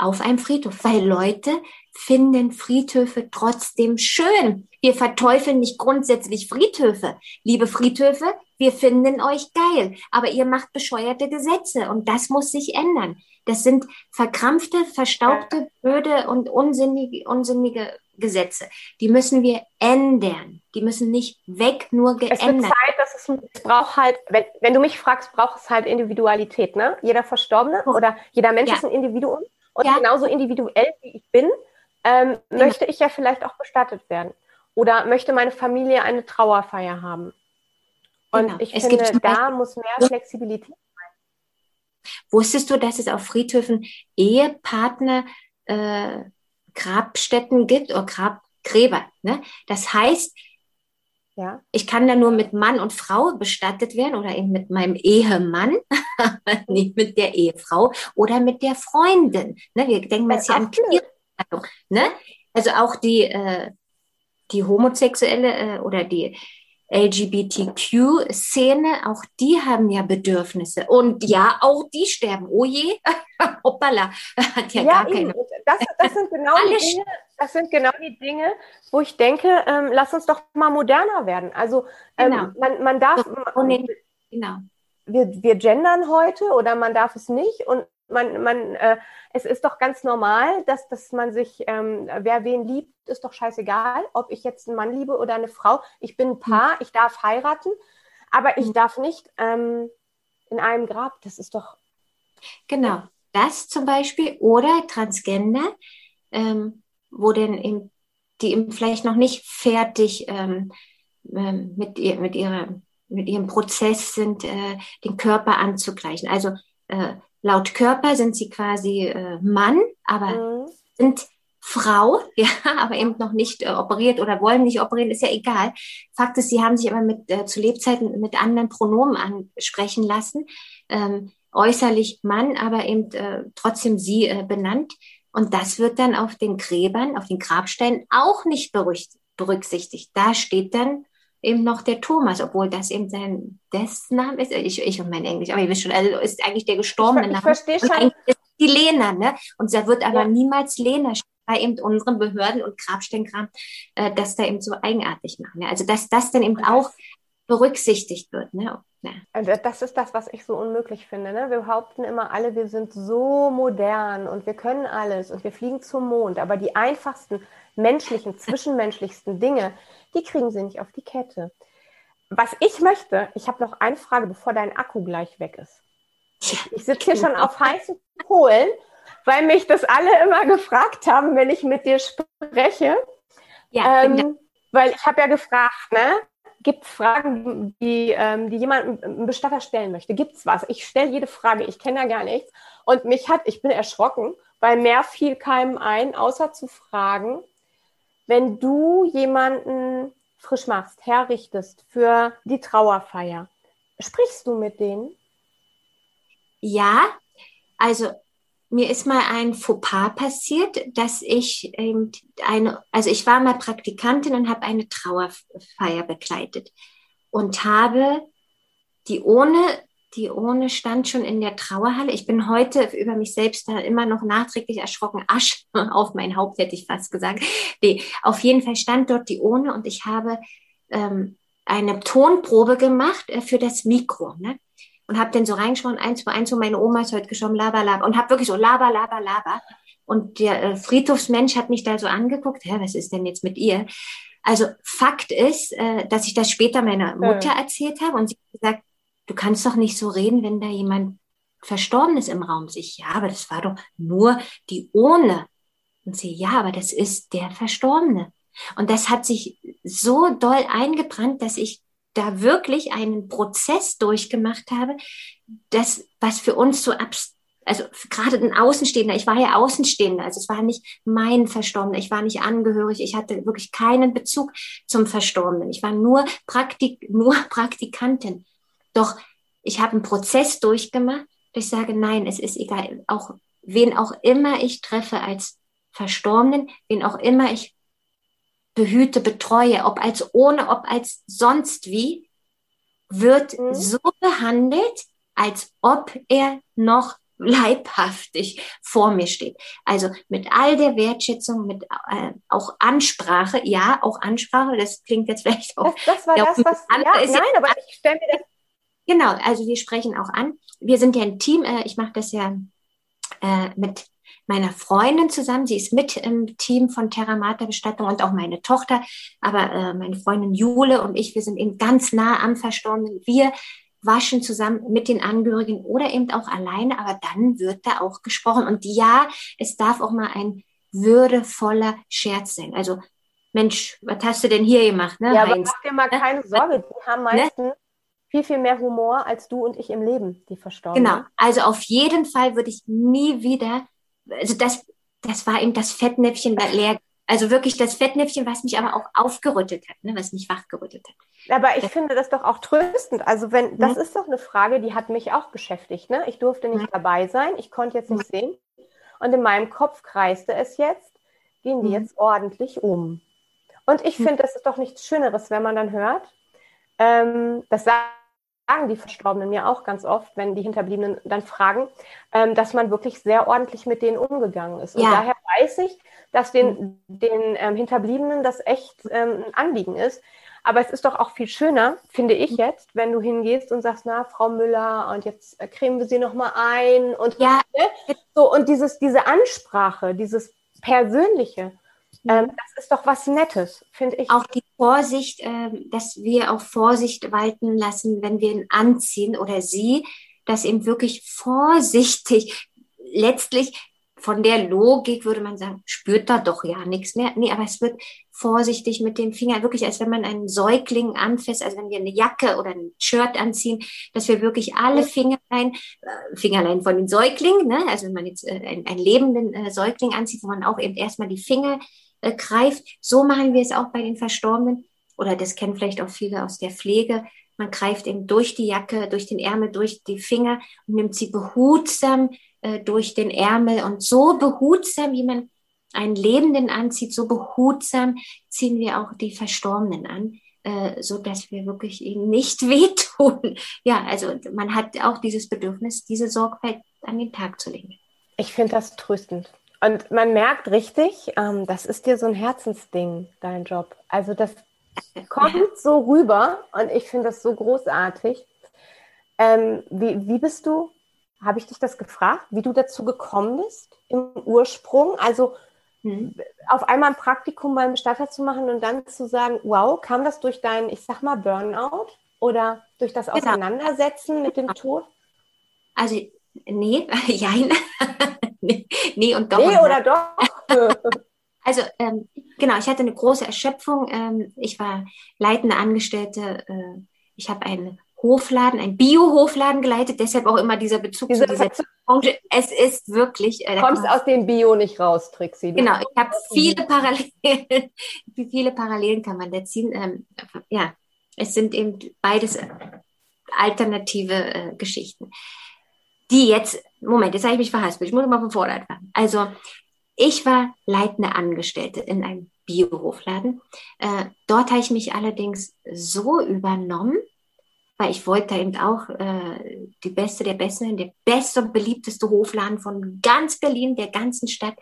auf einem Friedhof, weil Leute finden Friedhöfe trotzdem schön. Wir verteufeln nicht grundsätzlich Friedhöfe. Liebe Friedhöfe, wir finden euch geil, aber ihr macht bescheuerte Gesetze und das muss sich ändern. Das sind verkrampfte, verstaubte, blöde und unsinnige, unsinnige Gesetze. Die müssen wir ändern. Die müssen nicht weg, nur geändert. Es wird Zeit, dass es, es braucht halt, wenn, wenn du mich fragst, braucht es halt Individualität, ne? Jeder Verstorbene oder jeder Mensch ja. ist ein Individuum. Und ja. genauso individuell wie ich bin, ähm, ja. möchte ich ja vielleicht auch bestattet werden. Oder möchte meine Familie eine Trauerfeier haben. Und genau. ich es finde, da muss mehr Flexibilität sein. Wusstest du, dass es auf Friedhöfen Ehepartner äh, Grabstätten gibt oder Grabgräber? Ne? Das heißt, ja. Ich kann da nur mit Mann und Frau bestattet werden oder eben mit meinem Ehemann, [laughs] nicht mit der Ehefrau oder mit der Freundin. Ne? Wir denken jetzt hier an Queerbestattung. Ne? Also auch die, äh, die homosexuelle äh, oder die LGBTQ-Szene, auch die haben ja Bedürfnisse. Und ja, auch die sterben. Oh je, [laughs] hoppala, hat ja, ja gar keine. Das, das, sind genau die Dinge, das sind genau die Dinge, wo ich denke, ähm, lass uns doch mal moderner werden. Also ähm, genau. man, man darf, man, genau. wir, wir gendern heute oder man darf es nicht und man, man, äh, es ist doch ganz normal, dass, dass man sich, ähm, wer wen liebt, ist doch scheißegal, ob ich jetzt einen Mann liebe oder eine Frau. Ich bin ein Paar, ich darf heiraten, aber ich mhm. darf nicht ähm, in einem Grab. Das ist doch. Genau, das zum Beispiel oder Transgender. Ähm, wo denn eben, die eben vielleicht noch nicht fertig ähm, ähm, mit, ihr, mit, ihrer, mit ihrem Prozess sind, äh, den Körper anzugleichen. Also äh, laut Körper sind sie quasi äh, Mann, aber mhm. sind Frau, [laughs] ja, aber eben noch nicht äh, operiert oder wollen nicht operieren, ist ja egal. Fakt ist, sie haben sich aber mit, äh, zu Lebzeiten mit anderen Pronomen ansprechen lassen. Ähm, äußerlich Mann, aber eben äh, trotzdem sie äh, benannt. Und das wird dann auf den Gräbern, auf den Grabsteinen auch nicht berücksichtigt. Da steht dann eben noch der Thomas, obwohl das eben sein Death-Name ist. Ich, ich und mein Englisch, aber ihr wisst schon, also ist eigentlich der gestorbene Name. Ich verstehe schon. die Lena, ne? Und da wird aber ja. niemals Lena bei eben unseren Behörden und Grabsteinkram, äh, das da eben so eigenartig machen. Ne? Also dass das dann eben auch berücksichtigt wird. Ne? Ja. Also das ist das, was ich so unmöglich finde. Ne? Wir behaupten immer alle, wir sind so modern und wir können alles und wir fliegen zum Mond. Aber die einfachsten menschlichen, [laughs] zwischenmenschlichsten Dinge, die kriegen sie nicht auf die Kette. Was ich möchte, ich habe noch eine Frage, bevor dein Akku gleich weg ist. Ich, sitze hier schon auf heißen Kohlen, weil mich das alle immer gefragt haben, wenn ich mit dir spreche. Ja, ähm, weil ich habe ja gefragt, ne? Gibt es Fragen, die, ähm, die jemand, ein Bestatter stellen möchte? Gibt es was? Ich stelle jede Frage, ich kenne ja gar nichts. Und mich hat, ich bin erschrocken, weil mehr fiel keinem ein, außer zu fragen, wenn du jemanden frisch machst, herrichtest für die Trauerfeier, sprichst du mit denen? Ja, also mir ist mal ein Fauxpas passiert, dass ich ähm, eine, also ich war mal Praktikantin und habe eine Trauerfeier begleitet und habe die ohne, die ohne stand schon in der Trauerhalle. Ich bin heute über mich selbst da immer noch nachträglich erschrocken. Asch [laughs] auf mein Haupt hätte ich fast gesagt. Nee, auf jeden Fall stand dort die ohne und ich habe ähm, eine Tonprobe gemacht äh, für das Mikro. Ne? Und habe dann so reingeschaut, eins für eins, und meine Oma ist heute geschoben, laber, laber. Und habe wirklich so laber, laber, laber. Und der äh, Friedhofsmensch hat mich da so angeguckt, hä, was ist denn jetzt mit ihr? Also Fakt ist, äh, dass ich das später meiner Mutter ja. erzählt habe und sie hat gesagt, du kannst doch nicht so reden, wenn da jemand Verstorbenes im Raum ist. ja, aber das war doch nur die Ohne. Und sie, ja, aber das ist der Verstorbene. Und das hat sich so doll eingebrannt, dass ich da wirklich einen Prozess durchgemacht habe, das, was für uns so abstrakt also gerade ein Außenstehender, ich war ja Außenstehender, also es war nicht mein Verstorbener, ich war nicht angehörig, ich hatte wirklich keinen Bezug zum Verstorbenen. Ich war nur Praktik, nur [laughs] Praktikantin. Doch ich habe einen Prozess durchgemacht, ich sage, nein, es ist egal, auch wen auch immer ich treffe als Verstorbenen, wen auch immer ich behüte, betreue, ob als ohne, ob als sonst wie, wird mhm. so behandelt, als ob er noch leibhaftig vor mir steht. Also mit all der Wertschätzung, mit äh, auch Ansprache, ja, auch Ansprache, das klingt jetzt [laughs] vielleicht auch. Das, das war das, was, ja, ist nein, aber ich stelle mir das. Genau, also wir sprechen auch an. Wir sind ja ein Team, äh, ich mache das ja äh, mit meiner Freundin zusammen. Sie ist mit im Team von Terramata Bestattung und auch meine Tochter. Aber äh, meine Freundin Jule und ich, wir sind eben ganz nah am Verstorbenen. Wir waschen zusammen mit den Angehörigen oder eben auch alleine, aber dann wird da auch gesprochen. Und ja, es darf auch mal ein würdevoller Scherz sein. Also, Mensch, was hast du denn hier gemacht? Ne, ja, Heinz? aber mach dir mal ne? keine Sorge, die haben ne? meistens ne? viel, viel mehr Humor als du und ich im Leben, die Verstorbenen. Genau, also auf jeden Fall würde ich nie wieder also das, das war eben das Fettnäpfchen leer. Also wirklich das Fettnäpfchen, was mich aber auch aufgerüttelt hat, ne, was mich wachgerüttelt hat. Aber ich das, finde das doch auch tröstend. Also wenn, das mhm. ist doch eine Frage, die hat mich auch beschäftigt. Ne? Ich durfte nicht mhm. dabei sein, ich konnte jetzt nicht mhm. sehen. Und in meinem Kopf kreiste es jetzt, gehen die jetzt ordentlich um. Und ich finde, das ist doch nichts Schöneres, wenn man dann hört, ähm, das sagt sagen die Verstorbenen mir auch ganz oft, wenn die Hinterbliebenen dann fragen, ähm, dass man wirklich sehr ordentlich mit denen umgegangen ist. Und ja. daher weiß ich, dass den, den ähm, Hinterbliebenen das echt ähm, ein Anliegen ist. Aber es ist doch auch viel schöner, finde ich jetzt, wenn du hingehst und sagst, na, Frau Müller, und jetzt cremen wir sie nochmal ein und ja. Ne? so und dieses, diese Ansprache, dieses Persönliche, ähm, mhm. das ist doch was Nettes, finde ich. Auch die Vorsicht, äh, dass wir auch Vorsicht walten lassen, wenn wir ihn anziehen oder sie, dass eben wirklich vorsichtig, letztlich von der Logik würde man sagen, spürt da doch ja nichts mehr. Nee, aber es wird vorsichtig mit den Fingern, wirklich als wenn man einen Säugling anfasst, also wenn wir eine Jacke oder ein Shirt anziehen, dass wir wirklich alle Fingerlein, äh, Fingerlein von den Säuglingen, ne? also wenn man jetzt äh, einen, einen lebenden äh, Säugling anzieht, wo man auch eben erstmal die Finger äh, greift. So machen wir es auch bei den Verstorbenen. Oder das kennen vielleicht auch viele aus der Pflege. Man greift eben durch die Jacke, durch den Ärmel, durch die Finger und nimmt sie behutsam äh, durch den Ärmel. Und so behutsam, wie man einen Lebenden anzieht, so behutsam ziehen wir auch die Verstorbenen an, äh, so dass wir wirklich ihnen nicht [laughs] wehtun. Ja, also man hat auch dieses Bedürfnis, diese Sorgfalt an den Tag zu legen. Ich finde das tröstend. Und man merkt richtig, ähm, das ist dir so ein Herzensding, dein Job. Also das [laughs] kommt so rüber und ich finde das so großartig. Ähm, wie, wie bist du, habe ich dich das gefragt, wie du dazu gekommen bist im Ursprung? Also hm. auf einmal ein Praktikum beim Bestatter zu machen und dann zu sagen, wow, kam das durch dein, ich sag mal, Burnout oder durch das genau. Auseinandersetzen genau. mit dem Tod? Also, nee, [laughs] jein. [laughs] nee und doch. Nee oder doch? [laughs] also ähm, genau, ich hatte eine große Erschöpfung. Ähm, ich war leitende Angestellte. Äh, ich habe einen Hofladen, ein Bio-Hofladen geleitet, deshalb auch immer dieser Bezug Diese zu dieser Branche. Es ist wirklich. Äh, kommst aus dem Bio nicht raus, Trixie. Genau, ich habe viele Parallelen. [laughs] viele Parallelen kann man da ziehen. Ähm, ja, es sind eben beides alternative äh, Geschichten. Die jetzt, Moment, jetzt habe ich mich verhaspelt. Ich muss mal von vorne anfangen. Also, ich war leitende Angestellte in einem Biohofladen. Äh, dort habe ich mich allerdings so übernommen, weil ich wollte eben auch äh, die Beste der Besten, der beste und beliebteste Hofladen von ganz Berlin, der ganzen Stadt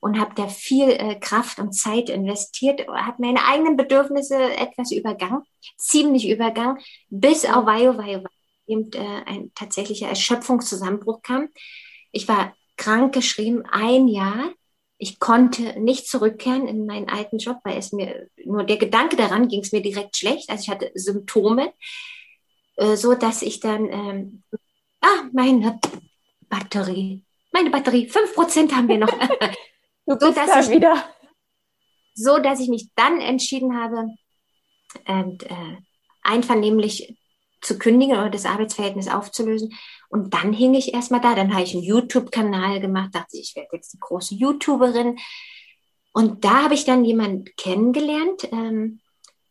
und habe da viel äh, Kraft und Zeit investiert, habe meine eigenen Bedürfnisse etwas übergangen, ziemlich übergangen, bis auf Weio, Weio, eben äh, ein tatsächlicher Erschöpfungszusammenbruch kam. Ich war krank geschrieben, ein Jahr. Ich konnte nicht zurückkehren in meinen alten Job, weil es mir nur der Gedanke daran ging es mir direkt schlecht. Also ich hatte Symptome, äh, so dass ich dann, ähm, ah, meine Batterie, meine Batterie, fünf Prozent haben wir noch. [laughs] Du bist so, dass ich, wieder. So, dass ich mich dann entschieden habe, und, äh, einvernehmlich zu kündigen oder das Arbeitsverhältnis aufzulösen. Und dann hing ich erstmal da. Dann habe ich einen YouTube-Kanal gemacht, dachte ich, ich werde jetzt die große YouTuberin. Und da habe ich dann jemanden kennengelernt, ähm,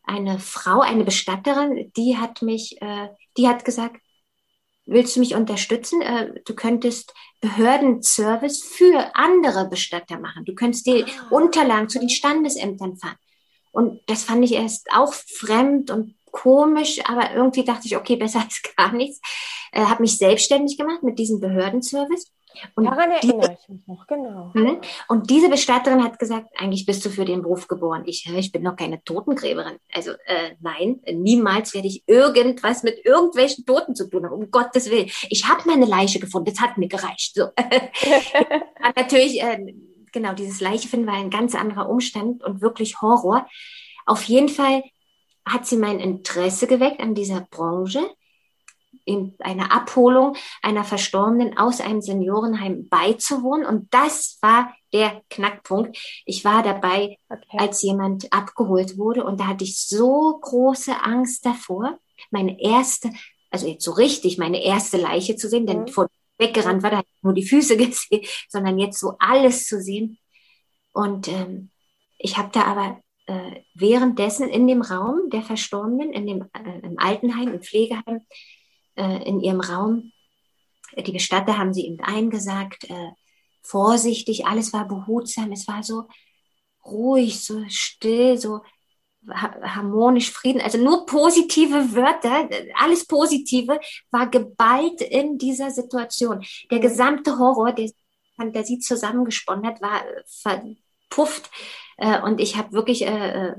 eine Frau, eine Bestatterin, die hat mich, äh, die hat gesagt, willst du mich unterstützen? Äh, du könntest Behördenservice für andere Bestatter machen. Du könntest die ah. Unterlagen zu den Standesämtern fahren. Und das fand ich erst auch fremd und komisch, aber irgendwie dachte ich, okay, besser als gar nichts. Äh, habe mich selbstständig gemacht mit diesem Behördenservice und Daran erinnere ich mich noch, genau. Mhm. [laughs] Und diese Bestatterin hat gesagt, eigentlich bist du für den Beruf geboren. Ich, ich bin noch keine Totengräberin. Also äh, nein, niemals werde ich irgendwas mit irgendwelchen Toten zu tun haben, um Gottes Willen. Ich habe meine Leiche gefunden, das hat mir gereicht. So. [laughs] natürlich, äh, genau, dieses Leiche finden war ein ganz anderer Umstand und wirklich Horror. Auf jeden Fall hat sie mein Interesse geweckt an dieser Branche in einer Abholung einer Verstorbenen aus einem Seniorenheim beizuwohnen. Und das war der Knackpunkt. Ich war dabei, okay. als jemand abgeholt wurde und da hatte ich so große Angst davor, meine erste, also jetzt so richtig meine erste Leiche zu sehen, denn mhm. vor weggerannt war, da nur die Füße [laughs] gesehen, sondern jetzt so alles zu sehen. Und ähm, ich habe da aber äh, währenddessen in dem Raum der Verstorbenen, in dem äh, im Altenheim, im Pflegeheim, äh, in ihrem Raum. Die Bestatter haben sie eben eingesagt, äh, vorsichtig, alles war behutsam, es war so ruhig, so still, so harmonisch, Frieden, also nur positive Wörter, alles Positive war geballt in dieser Situation. Der gesamte Horror, der Fantasie zusammengesponnen hat, war verpufft. Äh, und ich habe wirklich äh, äh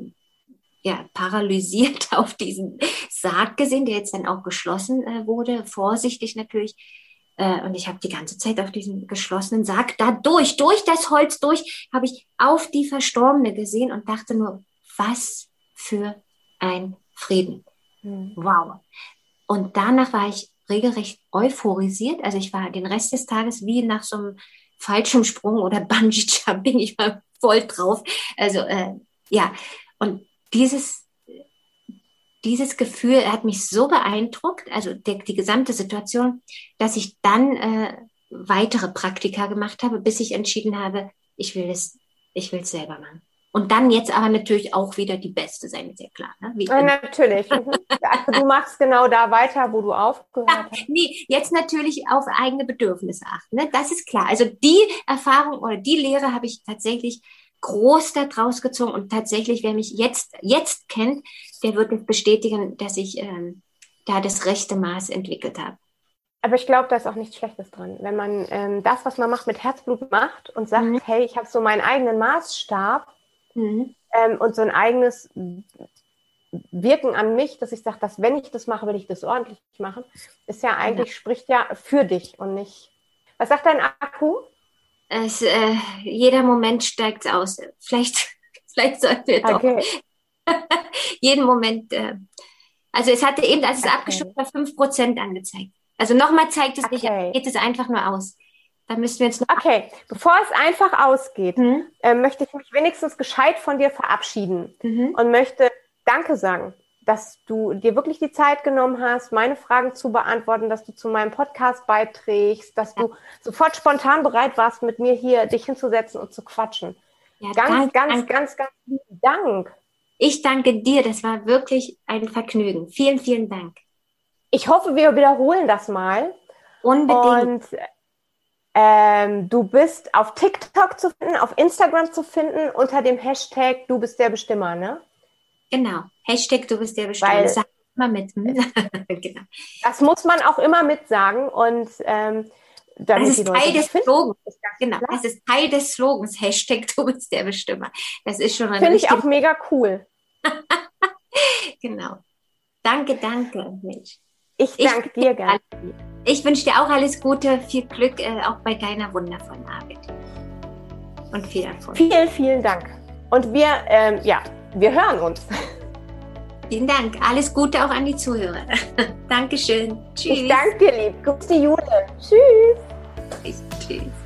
ja, paralysiert [laughs] auf diesen Sarg gesehen, der jetzt dann auch geschlossen äh, wurde, vorsichtig natürlich. Äh, und ich habe die ganze Zeit auf diesen geschlossenen Sarg da durch, durch das Holz durch, habe ich auf die Verstorbene gesehen und dachte nur, was für ein Frieden. Mhm. Wow. Und danach war ich regelrecht euphorisiert. Also ich war den Rest des Tages wie nach so einem Fallschirmsprung oder [laughs] Bungee-Jumping. Ich war voll drauf. Also äh, ja, und dieses, dieses Gefühl hat mich so beeindruckt, also die, die gesamte Situation, dass ich dann äh, weitere Praktika gemacht habe, bis ich entschieden habe, ich will es, ich will es selber machen. Und dann jetzt aber natürlich auch wieder die Beste sein, ist ja klar. Ne? Ja, natürlich. [laughs] Also du machst genau da weiter, wo du aufgehört ja, hast. Nee, jetzt natürlich auf eigene Bedürfnisse achten. Ne? Das ist klar. Also die Erfahrung oder die Lehre habe ich tatsächlich groß daraus gezogen und tatsächlich, wer mich jetzt, jetzt kennt, der wird bestätigen, dass ich ähm, da das rechte Maß entwickelt habe. Aber ich glaube, da ist auch nichts Schlechtes dran. Wenn man ähm, das, was man macht, mit Herzblut macht und sagt, mhm. hey, ich habe so meinen eigenen Maßstab mhm. ähm, und so ein eigenes Wirken an mich, dass ich sage, dass wenn ich das mache, will ich das ordentlich machen, ist ja eigentlich, ja. spricht ja für dich und nicht. Was sagt dein Akku? es, äh, jeder Moment steigt aus. Vielleicht, [laughs] vielleicht sollten wir doch okay. [laughs] jeden Moment. Äh, also es hatte eben, als es okay. abgeschlossen war, 5% angezeigt. Also nochmal zeigt es okay. nicht, geht es einfach nur aus. Da müssen wir jetzt noch. Okay, bevor es einfach ausgeht, mhm. äh, möchte ich mich wenigstens gescheit von dir verabschieden mhm. und möchte Danke sagen, dass du dir wirklich die Zeit genommen hast, meine Fragen zu beantworten, dass du zu meinem Podcast beiträgst, dass ja. du sofort spontan bereit warst, mit mir hier dich hinzusetzen und zu quatschen. Ja, ganz, danke, ganz, danke. ganz, ganz lieben Dank. Ich danke dir, das war wirklich ein Vergnügen. Vielen, vielen Dank. Ich hoffe, wir wiederholen das mal. Unbedingt. Und ähm, du bist auf TikTok zu finden, auf Instagram zu finden unter dem Hashtag Du bist der Bestimmer, ne? Genau. Hashtag Du bist der Bestimmer. Weil, das sag immer mit. [laughs] genau. Das muss man auch immer mitsagen und ähm, das ist Teil des Slogans. Genau, das ist Teil des Slogans. Hashtag Du bist der Bestimmer. Das ist schon Finde ich auch mega cool. [laughs] genau. Danke, danke, Mensch. Ich danke dir ganz Ich wünsche dir auch alles Gute, viel Glück äh, auch bei deiner wundervollen Arbeit. Und viel Erfolg. Vielen, vielen Dank. Und wir, ähm, ja, wir hören uns. Vielen Dank. Alles Gute auch an die Zuhörer. [laughs] Dankeschön. Tschüss. Ich danke dir, lieb. Grüß die Jule. Tschüss. Tschüss.